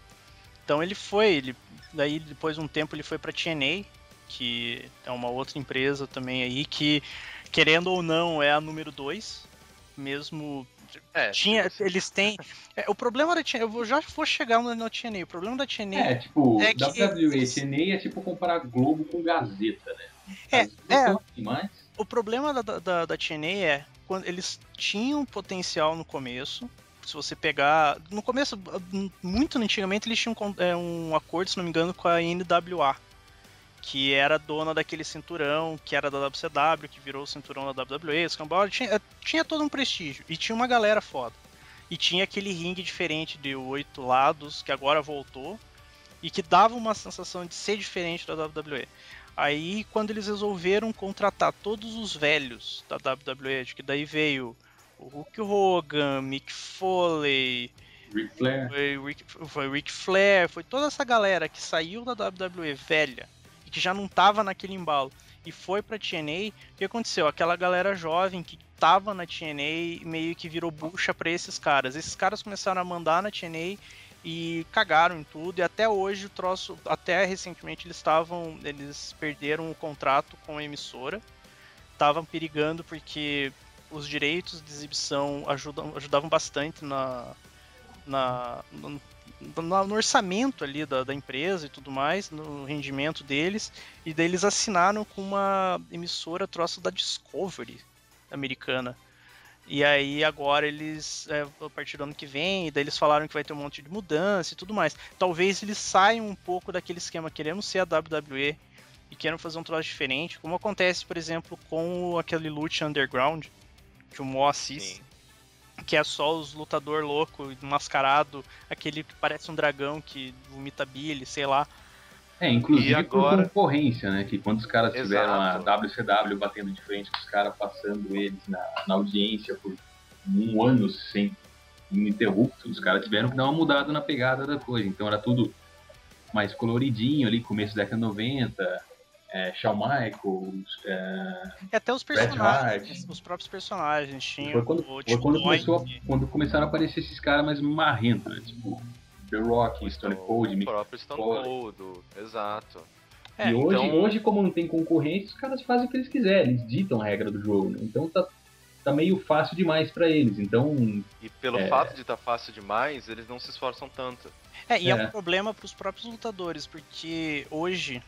Então ele foi, ele, daí depois de um tempo ele foi para TNA, que é uma outra empresa também aí que querendo ou não é a número 2, mesmo é, tinha, eles têm. É, o problema da TNA, eu já vou chegar no, no TNA. O problema da TNA é tipo, é que WWE, eles... TNA é tipo comparar Globo com Gazeta, né? É, é. Mas... O problema da, da, da TNA é quando eles tinham potencial no começo, se você pegar. No começo, muito antigamente, eles tinham é, um acordo, se não me engano, com a NWA. Que era dona daquele cinturão, que era da WCW, que virou o cinturão da WWE, Scambau, tinha, é, tinha todo um prestígio. E tinha uma galera foda. E tinha aquele ringue diferente de oito lados, que agora voltou. E que dava uma sensação de ser diferente da WWE. Aí, quando eles resolveram contratar todos os velhos da WWE, que daí veio o Hulk Hogan, Mick Foley, Ric Flair. Foi, Rick, foi Ric Flair, foi toda essa galera que saiu da WWE velha e que já não tava naquele embalo e foi pra TNA, o que aconteceu? Aquela galera jovem que tava na TNA meio que virou bucha para esses caras. Esses caras começaram a mandar na TNA e cagaram em tudo e até hoje o troço, até recentemente eles estavam, eles perderam o contrato com a emissora, estavam perigando porque os direitos de exibição ajudam, ajudavam bastante na, na, no, no, orçamento ali da, da, empresa e tudo mais, no rendimento deles, e daí eles assinaram com uma emissora troço da Discovery americana. E aí agora eles, é, a partir do ano que vem, e daí eles falaram que vai ter um monte de mudança e tudo mais. Talvez eles saiam um pouco daquele esquema, queremos ser a WWE e queiram fazer um troço diferente, como acontece, por exemplo, com aquele Lute Underground, que o Mo assiste. Sim que é só os lutador louco, mascarado, aquele que parece um dragão que vomita Billy, sei lá. É, inclusive e agora... por concorrência, né? Que quando os caras Exato. tiveram a WCW batendo de frente com os caras, passando eles na, na audiência por um ano sem ininterrupto, os caras tiveram que dar uma mudada na pegada da coisa. Então era tudo mais coloridinho ali, começo da década 90, é, Shawn Michaels, é, e até os personagens, os próprios personagens tinham. Foi quando, o, foi quando, começou a, quando começaram a aparecer esses caras mais marrentos, né? Tipo, The Rock, Stone Cold, Mick O próprio Stone Cold, exato. É, e hoje, então... hoje, como não tem concorrente, os caras fazem o que eles quiserem, eles ditam a regra do jogo, né? Então tá, tá meio fácil demais para eles. Então. E pelo é... fato de estar tá fácil demais, eles não se esforçam tanto. É, e é, é um problema para os próprios lutadores, porque hoje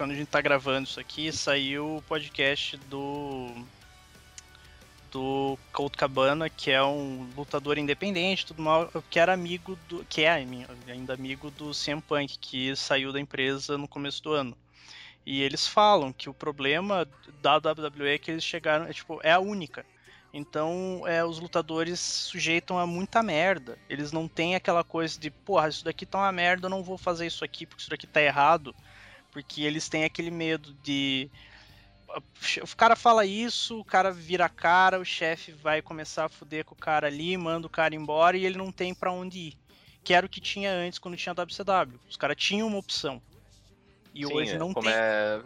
quando a gente tá gravando isso aqui, saiu o podcast do do Colt Cabana, que é um lutador independente, tudo mal, que era amigo do que é ainda amigo do CM Punk, que saiu da empresa no começo do ano. E eles falam que o problema da WWE é que eles chegaram, é, tipo, é a única. Então, é, os lutadores sujeitam a muita merda. Eles não têm aquela coisa de, porra, isso daqui tá uma merda, eu não vou fazer isso aqui porque isso daqui tá errado. Porque eles têm aquele medo de. O cara fala isso, o cara vira a cara, o chefe vai começar a fuder com o cara ali, manda o cara embora e ele não tem para onde ir. Que era o que tinha antes quando tinha WCW. Os caras tinham uma opção. E Sim, hoje não tem. É,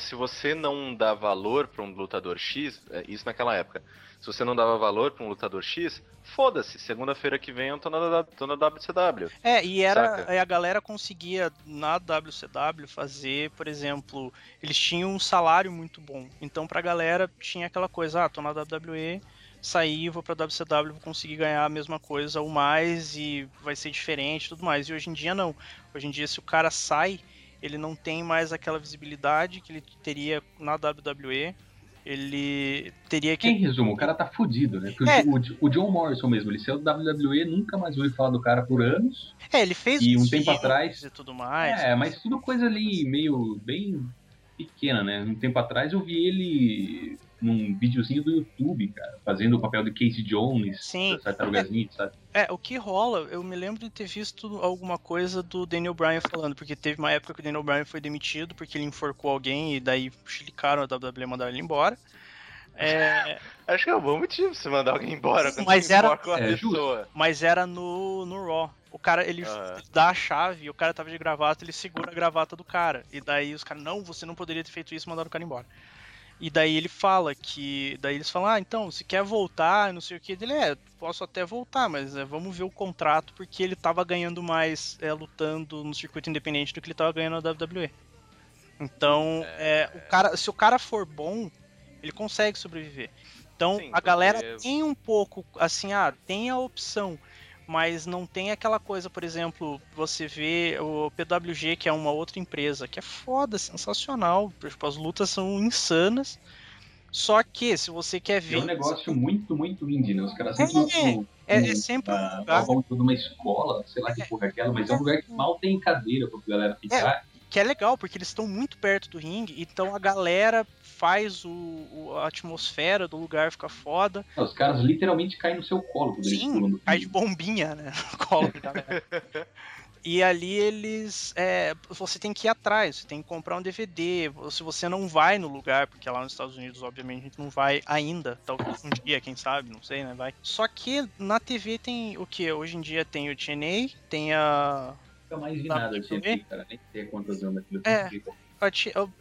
se você não dá valor para um lutador X, é, isso naquela época se você não dava valor para um lutador X, foda-se, segunda-feira que vem eu tô na, tô na WCW. É, e era a galera conseguia na WCW fazer, por exemplo, eles tinham um salário muito bom. Então pra galera tinha aquela coisa, ah, tô na WWE, sair, vou pra WCW, vou conseguir ganhar a mesma coisa ou mais e vai ser diferente tudo mais. E hoje em dia não. Hoje em dia, se o cara sai, ele não tem mais aquela visibilidade que ele teria na WWE ele teria que. Em resumo, o cara tá fudido, né? Porque é. o, o, John Morrison mesmo, ele saiu do WWE, nunca mais ouviu falar do cara por anos. É, ele fez E um tempo atrás. E tudo mais. É, mas tudo coisa ali meio bem pequena, né? Um tempo atrás eu vi ele num videozinho do YouTube, cara, fazendo o papel de Casey Jones, Sim. Tartarugas sabe? É, o que rola, eu me lembro de ter visto alguma coisa do Daniel Bryan falando, porque teve uma época que o Daniel Bryan foi demitido porque ele enforcou alguém e daí chilicaram a WWE e mandaram ele embora. É... Acho que é um bom motivo você mandar alguém embora mas era, com a é, pessoa. Mas era no, no Raw. O cara, ele, uhum. dá a chave, o cara tava de gravata, ele segura a gravata do cara. E daí os caras, não, você não poderia ter feito isso e mandaram o cara embora. E daí ele fala que. Daí eles falam, ah, então, se quer voltar, não sei o que. Ele é, posso até voltar, mas é, vamos ver o contrato, porque ele tava ganhando mais é, lutando no circuito independente do que ele tava ganhando na WWE. Então, é, o cara, se o cara for bom, ele consegue sobreviver. Então, Sim, a galera porque... tem um pouco, assim, ah, tem a opção mas não tem aquela coisa, por exemplo, você vê o PWG, que é uma outra empresa, que é foda, sensacional, tipo, as lutas são insanas, só que se você quer ver... É um negócio muito, muito indie, né? Os caras sempre... É, no, é, é sempre um lugar... de uma escola, sei lá que porra é aquela, mas é um lugar que mal tem cadeira pra galera ficar. É, que é legal, porque eles estão muito perto do ringue, então a galera faz o, o, a atmosfera do lugar ficar foda. Os caras literalmente caem no seu colo Sim, cai de bombinha, né? No colo da galera. E ali eles. É, você tem que ir atrás, você tem que comprar um DVD. Se você não vai no lugar, porque lá nos Estados Unidos, obviamente, a gente não vai ainda. Talvez um dia, quem sabe, não sei, né? Vai. Só que na TV tem o que? Hoje em dia tem o TNA, tem a. Nunca mais vi nada de TNA, cara. Nem sei quantas anos aquilo é,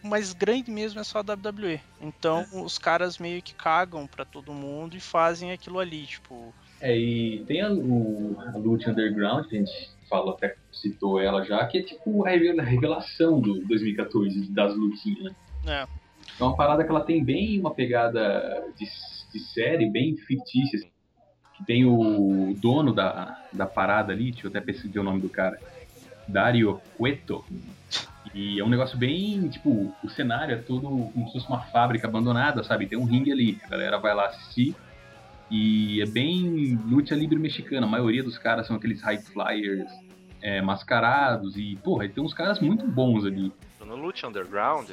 mais grande mesmo é só a WWE. Então é. os caras meio que cagam para todo mundo e fazem aquilo ali, tipo. É, e tem a, o, a Lute Underground, que a gente falou, até citou ela já, que é tipo a revelação do 2014 das lutinhas, né? É. É uma parada que ela tem bem uma pegada de, de série, bem fictícia. Assim. Que tem o dono da, da parada ali, deixa eu até pesquisar o nome do cara. Dario Cueto. E é um negócio bem, tipo, o cenário é todo como se fosse uma fábrica abandonada, sabe? Tem um ringue ali, a galera vai lá assistir. E é bem luta livre mexicana. A maioria dos caras são aqueles high flyers é, mascarados. E, porra, tem uns caras muito bons ali. No Lucha Underground,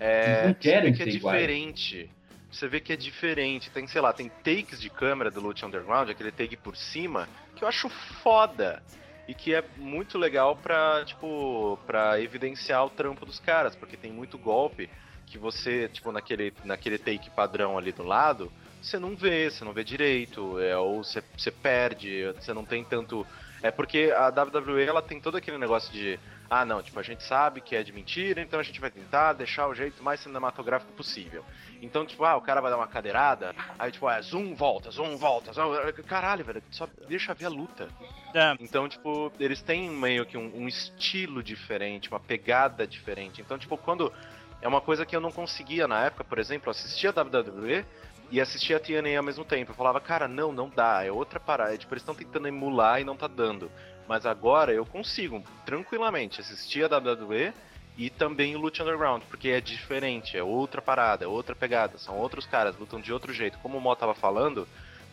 É, não querem que é diferente. Você vê que é diferente. Tem, sei lá, tem takes de câmera do Loot Underground, aquele take por cima, que eu acho foda. E que é muito legal pra, tipo, pra evidenciar o trampo dos caras, porque tem muito golpe que você, tipo, naquele, naquele take padrão ali do lado, você não vê, você não vê direito, é, ou você, você perde, você não tem tanto. É porque a WWE ela tem todo aquele negócio de ah não, tipo, a gente sabe que é de mentira, então a gente vai tentar deixar o jeito mais cinematográfico possível. Então, tipo, ah, o cara vai dar uma cadeirada, aí tipo, é zoom, volta, zoom, volta, zoom, caralho, velho, só deixa ver a luta. É, Então, tipo, eles têm meio que um, um estilo diferente, uma pegada diferente. Então, tipo, quando. É uma coisa que eu não conseguia na época, por exemplo, assistia a WWE e assistia a TNA ao mesmo tempo. Eu falava, cara, não, não dá, é outra parada. Tipo, eles estão tentando emular e não tá dando. Mas agora eu consigo, tranquilamente, assistir a WWE e também o Lute Underground, porque é diferente, é outra parada, é outra pegada, são outros caras, lutam de outro jeito. Como o Mo tava falando,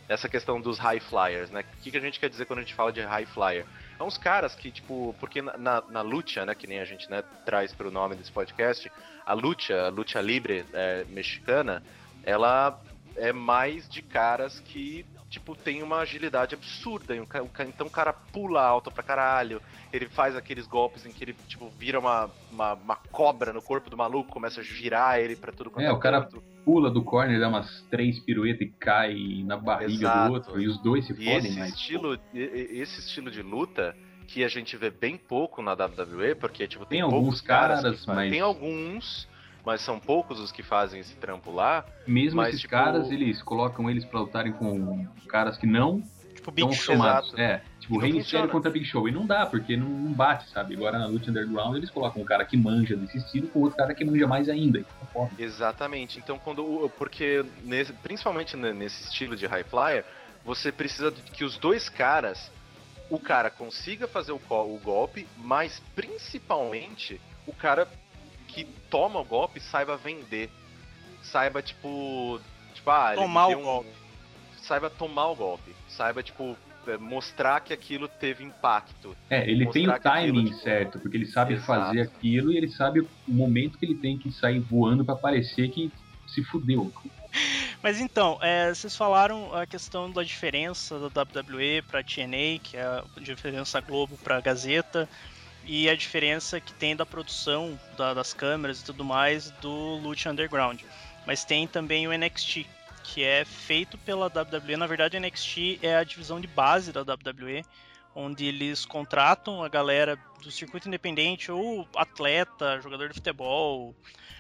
essa questão dos high flyers, né? O que, que a gente quer dizer quando a gente fala de high flyer? É uns caras que, tipo, porque na, na, na luta, né, que nem a gente né, traz pro nome desse podcast, a luta, a luta libre é, mexicana, ela é mais de caras que, tipo, tem uma agilidade absurda. Então o cara pula alto pra caralho, ele faz aqueles golpes em que ele, tipo, vira uma, uma, uma cobra no corpo do maluco, começa a girar ele pra tudo quanto É, o cara. Pula do corner, dá umas três piruetas e cai na barriga Exato. do outro. E os dois se E fodem, esse mas. estilo, esse estilo de luta que a gente vê bem pouco na WWE, porque tipo tem, Tem alguns caras, caras, que mas- tem alguns, mas são poucos os que fazem esse trampo lá. Mesmo mas, esses tipo- caras, eles colocam eles pra lutarem com caras que não tipo, Big Show. Exato. É, tipo, Rei. Mysterio contra Big Show. E não dá, porque não, não bate, sabe? Agora na luta underground eles colocam um cara que manja desse estilo com outro cara que manja mais ainda. Então. Exatamente. Então quando porque nesse- principalmente ne- nesse estilo de high flyer, você precisa que os dois caras, o cara consiga fazer o, o golpe, mas principalmente o cara que toma o golpe saiba vender, saiba tipo, tipo ah, ele Tomar o um- golpe. saiba tomar o golpe, saiba tipo é, mostrar que aquilo teve impacto. É, ele tem o que aquilo, timing tipo, certo, porque ele sabe exato. fazer aquilo e ele sabe o momento que ele tem que sair voando pra parecer que se fudeu. Mas então, é, vocês falaram a questão da diferença da WWE para TNA, que é a diferença Globo para Gazeta, e a diferença que tem da produção da- das câmeras e tudo mais do Lucha Underground. Mas tem também o NXT, que é feito pela WWE. Na verdade, o NXT é a divisão de base da WWE, onde eles contratam a galera do circuito independente, ou atleta, jogador de futebol,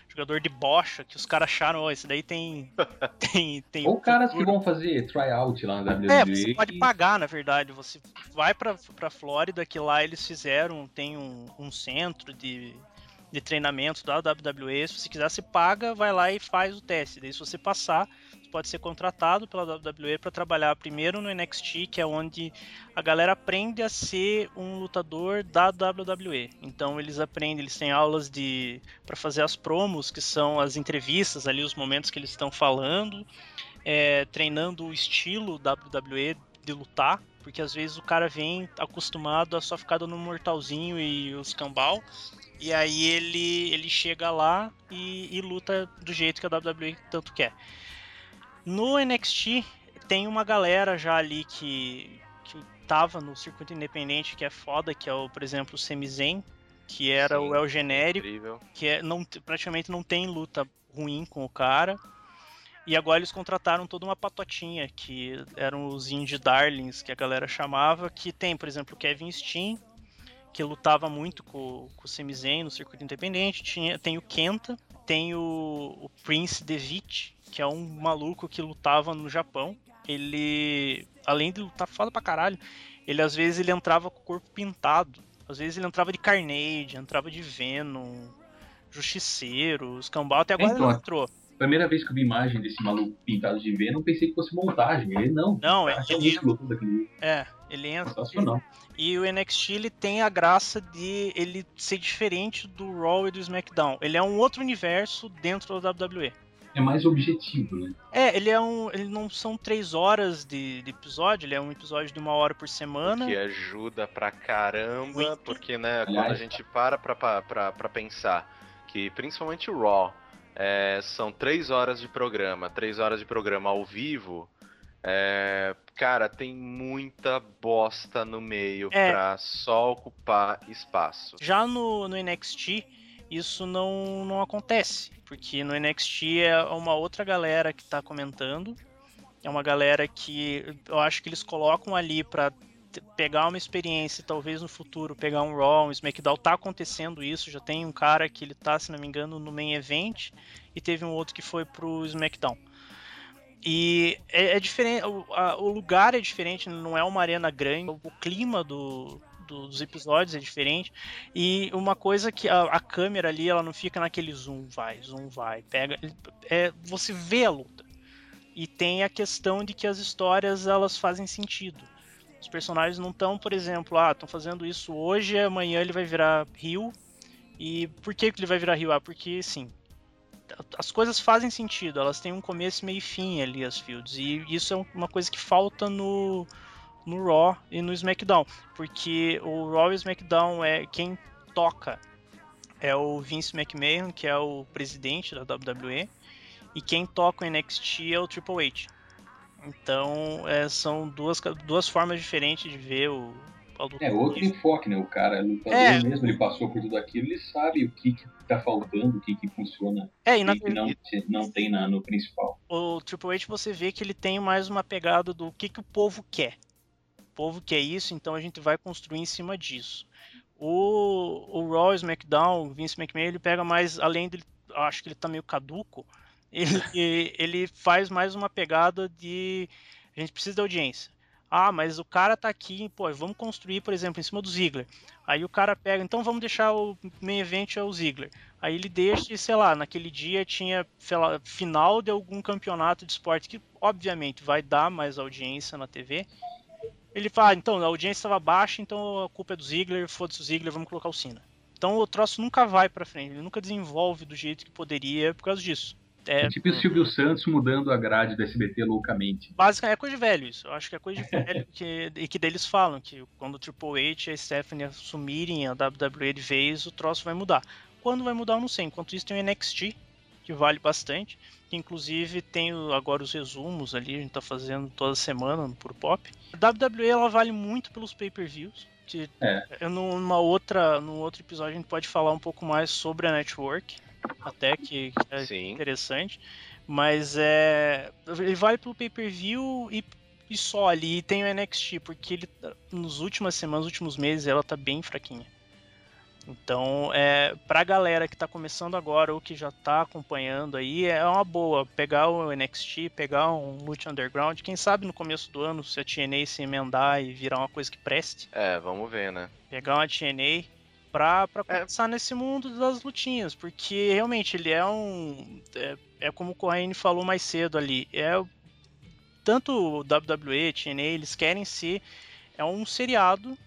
jogador de bocha, que os caras acharam, ó, esse daí tem. tem, tem Ou caras que futuro. vão fazer tryout lá na WWE. É, você pode pagar, na verdade. Você vai pra, pra Flórida, que lá eles fizeram, tem um, um centro de, de treinamento da WWE. Se você quiser, você paga, vai lá e faz o teste. Daí, se você passar, você pode ser contratado pela WWE para trabalhar primeiro no NXT, que é onde a galera aprende a ser um lutador da WWE. Então, eles aprendem, eles têm aulas de para fazer as promos, que são as entrevistas ali, os momentos que eles estão falando é, treinando o estilo WWE de lutar, porque às vezes o cara vem acostumado a só ficar dando um mortalzinho e os cambal, e aí ele, ele chega lá e, e luta do jeito que a WWE tanto quer. No NXT tem uma galera já ali que, que tava no circuito independente que é foda, que é o, por exemplo, o Sami Zayn, que era Sim, o El Genérico Incrível. que é, não, praticamente não tem luta ruim com o cara. E agora eles contrataram toda uma patotinha, que eram os Indie Darlings, que a galera chamava, que tem, por exemplo, o Kevin Steen, que lutava muito com, com o Sami Zayn no circuito independente, tinha, tem o Kenta, tem o, o Prince Devitt, que é um maluco que lutava no Japão. Ele, além de lutar foda pra caralho, ele às vezes ele entrava com o corpo pintado. Às vezes ele entrava de Carnage, entrava de Venom, Justiceiro, os Cambal, até agora Então, ele não entrou. Primeira vez que eu vi imagem desse maluco pintado de Venom, pensei que fosse montagem. Ele não. Não, cara ele jeito. É, ele entra. Sensacional. E o NXT ele tem a graça de ele ser diferente do Raw e do SmackDown. Ele é um outro universo dentro da WWE. É mais objetivo, né? É, ele é um. Ele não são três horas de, de episódio, ele é um episódio de uma hora por semana. Que ajuda pra caramba, Muito. porque, né, quando Aliás, a gente para pra, pra, pra, pra pensar que principalmente o Raw, É, são três horas de programa, três horas de programa ao vivo. É, cara, tem muita bosta no meio É. pra só ocupar espaço. Já no, no NXT, isso não, não acontece. Porque no NXT é uma outra galera que tá comentando. É uma galera que eu acho que eles colocam ali te- pegar uma experiência e talvez no futuro pegar um Raw, um SmackDown. Tá acontecendo isso. Já tem um cara que ele tá, se não me engano, no main event. E teve um outro que foi pro SmackDown. E é, é diferente, o, a- o lugar é diferente, não é uma arena grande, o clima do, do- dos episódios é diferente. E uma coisa que a, a câmera ali, ela não fica naquele zoom, vai, zoom, vai, pega. É, você vê a luta. E tem a questão de que as histórias elas fazem sentido. Os personagens não estão, por exemplo, ah, estão fazendo isso hoje, amanhã ele vai virar Rio. E por que, que ele vai virar Rio? Ah, porque sim, as coisas fazem sentido, elas têm um começo, meio e fim ali, as fields. E isso é uma coisa que falta no, no Raw e no SmackDown. Porque o Raw e o SmackDown é quem toca é o Vince McMahon, que é o presidente da WWE, e quem toca o NXT é o Triple H. Então é, são duas, duas formas diferentes de ver o. É outro enfoque, né? O cara, lutador É. mesmo, ele passou por tudo aquilo, ele sabe o que, que tá faltando, o que, que funciona, É, e na, que, não, não tem na, no principal. o Triple H você vê que ele tem mais uma pegada do que, que o povo quer. Povo quer isso, então a gente vai construir em cima disso. O, o Raw, SmackDown, o Vince McMahon, ele pega mais, além dele, acho que ele tá meio caduco, ele, ele faz mais uma pegada de a gente precisa de audiência. Ah, mas o cara tá aqui, pô, vamos construir, por exemplo, em cima do Ziggler. Aí o cara pega, então vamos deixar o main event é o Ziggler. Aí ele deixa, e sei lá, naquele dia tinha sei lá, final de algum campeonato de esporte que obviamente vai dar mais audiência na TV. Ele fala, ah, então a audiência estava baixa, então a culpa é do Ziggler, foda-se o Ziggler, vamos colocar o Cena. Então o troço nunca vai pra frente, ele nunca desenvolve do jeito que poderia por causa disso. É, É tipo o Silvio Santos mudando a grade do SBT loucamente. Basicamente, é coisa de velho isso. Eu acho que é coisa de velho que, e que deles falam que quando o Triple H e a Stephanie assumirem a WWE de vez, o troço vai mudar. Quando vai mudar, eu não sei. Enquanto isso, tem o NXT, que vale bastante. Que inclusive tem agora os resumos ali, a gente tá fazendo toda semana Puro Pop. A WWE ela vale muito pelos pay-per-views. Que É. eu, numa outra, num outro episódio a gente pode falar um pouco mais sobre a network. Até que, que é Sim. interessante. Mas é. Ele vale pelo pay-per-view e, e só ali. E tem o NXT, porque ele, nos últimas semanas, nos últimos meses, ela tá bem fraquinha. Então, é, pra galera que tá começando agora ou que já tá acompanhando aí, é uma boa pegar o NXT, pegar um Lucha Underground. Quem sabe no começo do ano, se a TNA se emendar e virar uma coisa que preste, É, vamos ver, né? pegar uma TNA pra, pra É. começar nesse mundo das lutinhas, porque realmente ele é um. É, é como o Corraine falou mais cedo ali, é tanto o WWE, TNA, eles querem ser. É um seriado.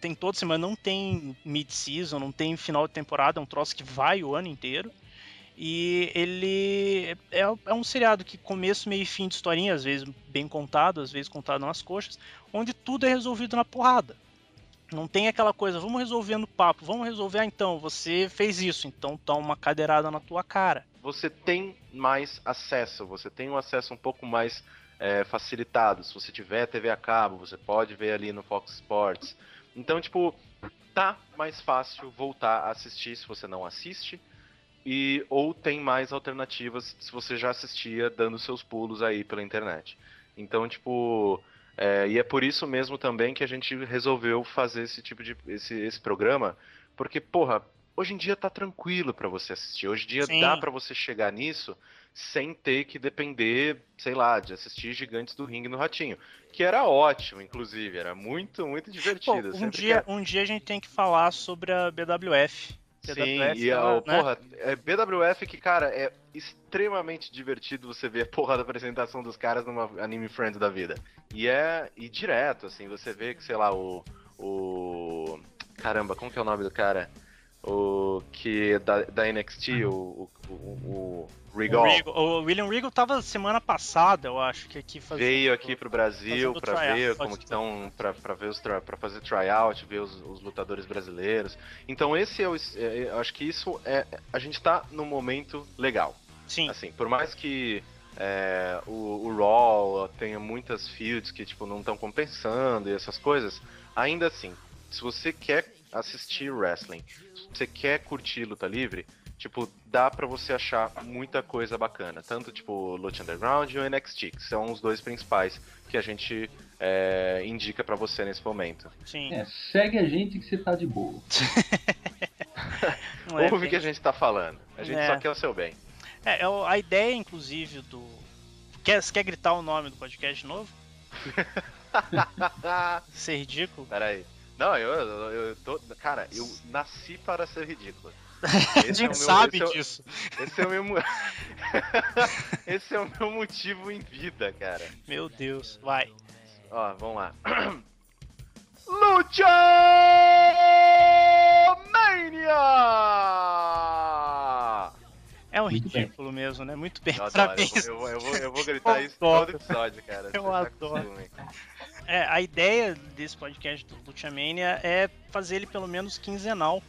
Tem toda semana, não tem mid-season, não tem final de temporada, é um troço que vai o ano inteiro. E ele é, é um seriado que começo, meio e fim de historinha, às vezes bem contado, às vezes contado nas coxas, onde tudo é resolvido na porrada. Não tem aquela coisa, vamos resolver no papo, vamos resolver, ah, então, você fez isso, então toma uma cadeirada na tua cara. Você tem mais acesso, você tem um acesso um pouco mais é, facilitado. Se você tiver TV a cabo, você pode ver ali no Fox Sports. Então, tipo, tá mais fácil voltar a assistir se você não assiste. E, ou tem mais alternativas se você já assistia dando seus pulos aí pela internet. Então, tipo. é, e é por isso mesmo também que a gente resolveu fazer esse tipo de. esse, esse programa. Porque, porra, hoje em dia tá tranquilo pra você assistir. Hoje em dia Sim. dá pra você chegar nisso sem ter que depender, sei lá, de assistir Gigantes do Ringue no Ratinho. Que era ótimo, inclusive. Era muito, muito Pô, divertido. um, sempre dia, que- um dia a gente tem que falar sobre a BWF. Sim, BWF, e a, ela, né? porra, é BWF que, cara, é extremamente divertido você ver a porra da apresentação dos caras numa Anime Friends da vida. E é. E direto, assim, você vê que, sei lá, o. O. Caramba, como que é o nome do cara? o que da, da NXT, o, o, o, o Regal. O, William Regal tava semana passada, eu acho, que aqui fazendo, Veio aqui pro Brasil para ver como que estão, para ver os para fazer tryout, ver os, os, lutadores brasileiros. Então esse é o, é, eu acho que isso é, a gente tá num momento legal. Sim. Assim, por mais que é, o, o Raw tenha muitas fields que tipo não estão compensando e essas coisas, ainda assim, se você quer assistir wrestling, se você quer curtir luta livre, tipo, dá para você achar muita coisa bacana. Tanto, tipo, Lucha Underground e o NXT, que são os dois principais que a gente é, indica para você nesse momento. Sim. É, segue a gente que você tá de boa. é Ouve o que a gente tá falando. A gente é. só quer o seu bem. É, é a ideia, inclusive, do. Quer, você quer gritar o nome do podcast de novo? Ser ridículo? Peraí. Não, eu, eu, eu tô. Cara, eu nasci para ser ridículo. Esse a gente é meu, sabe esse disso. É, esse é, o meu, esse é o meu motivo em vida, cara. Meu Deus, vai. Ó, vamos lá. Lucha Mania! É um ridículo mesmo, né? Muito bem. Eu, adoro, eu, vou, eu, vou, eu vou gritar isso todo episódio, cara. Eu tá adoro. É, a ideia desse podcast do Lucha Mania é fazer ele pelo menos quinzenal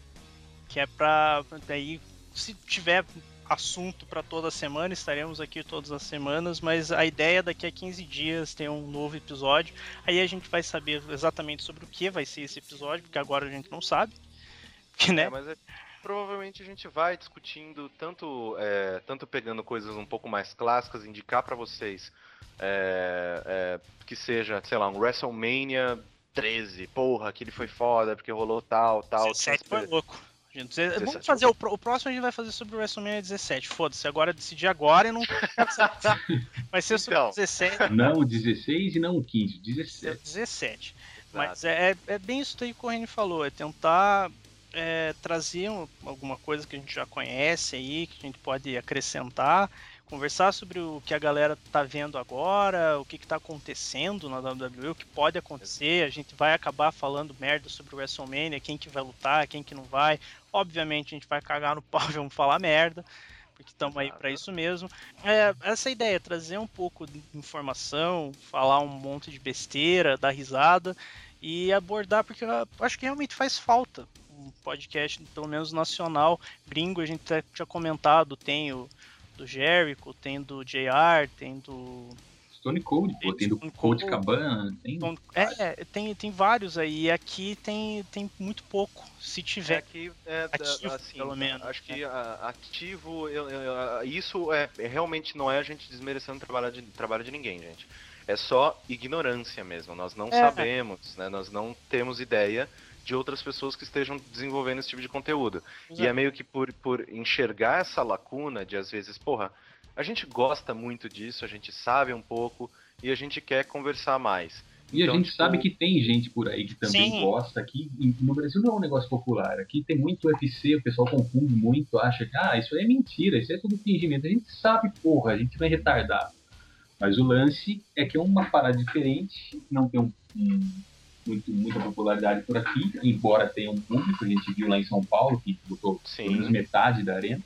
que é para daí se tiver assunto para toda semana, estaremos aqui todas as semanas, mas a ideia é daqui a 15 dias ter um novo episódio. Aí a gente vai saber exatamente sobre o que vai ser esse episódio, porque agora a gente não sabe. Porque, né? É, mas é, provavelmente a gente vai discutindo tanto, é, tanto pegando coisas um pouco mais clássicas, indicar para vocês é, é, que seja, sei lá, um WrestleMania 13, porra, aquele foi foda, porque rolou tal, tal. 17 foi louco. Gente, 17, vamos fazer o, o, próximo a gente vai fazer sobre o WrestleMania 17. Foda-se, agora decidir agora e não vai ser sobre então. 17. Não o 16 e não o 15, 17. 17. Mas é, é, é bem isso aí que o Corrêne falou, é tentar é, trazer alguma coisa que a gente já conhece aí, que a gente pode acrescentar conversar sobre o que a galera tá vendo agora, o que, que tá acontecendo na WWE, o que pode acontecer. A gente vai acabar falando merda sobre o WrestleMania, quem que vai lutar, quem que não vai. Obviamente a gente vai cagar no pau e vamos falar merda, porque estamos aí para isso mesmo. É, essa ideia, trazer um pouco de informação, falar um monte de besteira, dar risada e abordar, porque eu acho que realmente faz falta um podcast, pelo menos nacional, gringo, a gente tinha comentado, tem o do Jericho, tem do JR, tem do. Stone Cold, pô, tem do Cold Cabana, tem. É, tem, tem vários aí. E aqui tem, tem muito pouco, se tiver. Aqui é, ativo, assim, pelo menos. Acho que ativo, eu, eu, isso é, realmente não é a gente desmerecendo o trabalho de, trabalho de ninguém, gente. É só ignorância mesmo. Nós não é. sabemos, né? Nós não temos ideia de outras pessoas que estejam desenvolvendo esse tipo de conteúdo. Exato. E é meio que por, por enxergar essa lacuna de, às vezes, porra, a gente gosta muito disso, a gente sabe um pouco e a gente quer conversar mais. E então, a gente tipo... sabe que tem gente por aí que também Sim. gosta. Aqui no Brasil não é um negócio popular. Aqui tem muito UFC, o pessoal confunde muito, acha que ah, isso aí é mentira, isso é tudo fingimento. A gente sabe, porra, a gente vai retardar. Mas o lance é que é uma parada diferente, não tem um, um muito, muita popularidade por aqui, embora tenha um público, a gente viu lá em São Paulo, que botou pelo menos metade da arena.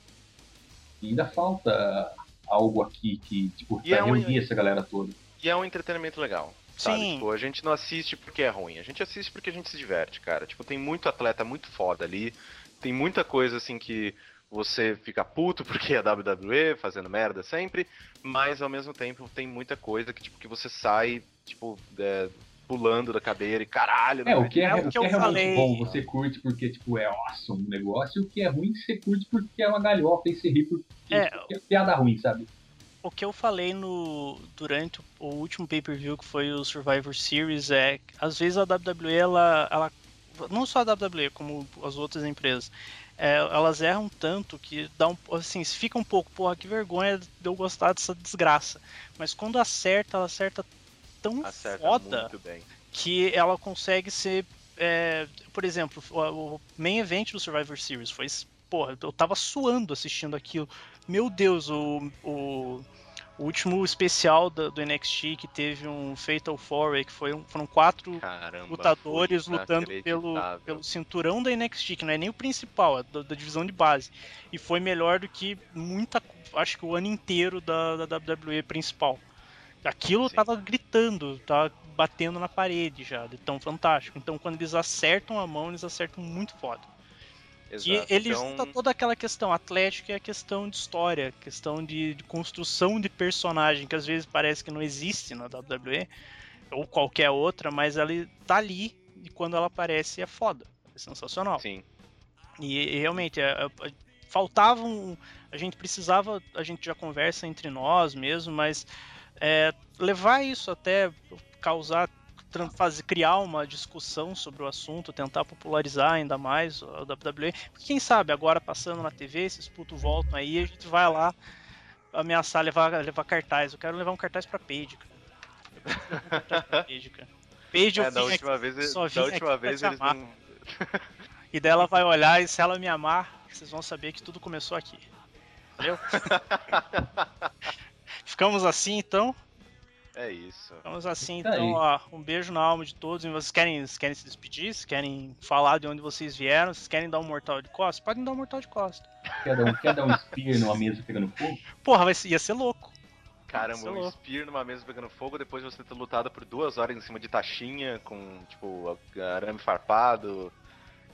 E ainda falta algo aqui que, tipo, pra é reunir um... essa galera toda. E é um entretenimento legal. Sabe? Sim. Tipo, a gente não assiste porque é ruim, a gente assiste porque a gente se diverte, cara. Tipo, tem muito atleta muito foda ali, tem muita coisa assim que você fica puto porque é WWE fazendo merda sempre, mas ao mesmo tempo tem muita coisa que tipo que você sai tipo é, pulando da cadeira e caralho. É, o que é, é, o que, é realmente falei. bom, você curte porque, tipo, é awesome o negócio, e o que é ruim, você curte porque é uma galhofa e você ri porque é, é piada ruim, sabe? O que eu falei no durante o último pay-per-view que foi o Survivor Series é, às vezes a WWE ela, ela não só a WWE como as outras empresas, é, elas erram tanto que dá um assim, fica um pouco, porra, que vergonha de eu gostar dessa desgraça. Mas quando acerta, ela acerta tão Acerta foda que ela consegue ser. É, por exemplo, o, main event do Survivor Series foi. Porra, eu tava suando assistindo aquilo. Meu Deus, o, o O último especial do, do NXT que teve um Fatal Four que foi um, foram quatro Caramba, lutadores lutando pelo, pelo cinturão da NXT, que não é nem o principal, é da, da divisão de base. E foi melhor do que muita. Acho que o ano inteiro da, da WWE principal. Aquilo Sim. tava gritando, tava batendo na parede já, de tão fantástico. Então quando eles acertam a mão, eles acertam muito foda. Exato. ele Então, junta toda aquela questão atlética e a questão de história, questão de, de construção de personagem, que às vezes parece que não existe na WWE, ou qualquer outra, mas ela tá ali e quando ela aparece é foda. É sensacional. Sim, E, e realmente, é, é, faltava um. A gente precisava, a gente já conversa entre nós mesmo, mas é, levar isso até causar, fazer, criar uma discussão sobre o assunto, tentar popularizar ainda mais a WWE. Porque quem sabe agora passando na TV, esses putos voltam aí, a gente vai lá ameaçar levar, levar cartaz. Eu quero levar um cartaz pra Paige, cara. Eu quero levar um cartaz pra Paige, cara. Paige, eu é, da vim última aqui- vez, só da última vez eles amar. não. E daí ela vai olhar e se ela me amar, vocês vão saber que tudo começou aqui. Valeu? Ficamos assim então? É isso. Ficamos assim aí. então, ó. Um beijo na alma de todos. E Vocês querem, vocês querem se despedir? Vocês querem falar de onde vocês vieram? Vocês querem dar um mortal de costa? Podem dar um mortal de costa. Quer dar um, quer dar um spear numa mesa pegando fogo? Porra, vai ia ser louco. Caramba, um louco. Spear numa mesa pegando fogo, depois de você ter lutado por duas horas em cima de taxinha, com, tipo, arame farpado.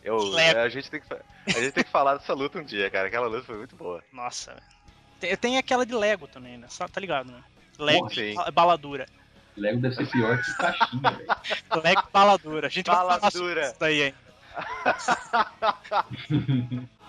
Eu, a, gente tem que, a gente tem que falar dessa luta um dia, cara. Aquela luta foi muito boa. Nossa, velho. Tem, tem aquela de Lego também, né? Tá ligado, né? Lego e ba- baladura. Lego deve ser pior que caixinha, velho. Lego e baladura. A gente vai falar sobre Baladura. isso daí, hein?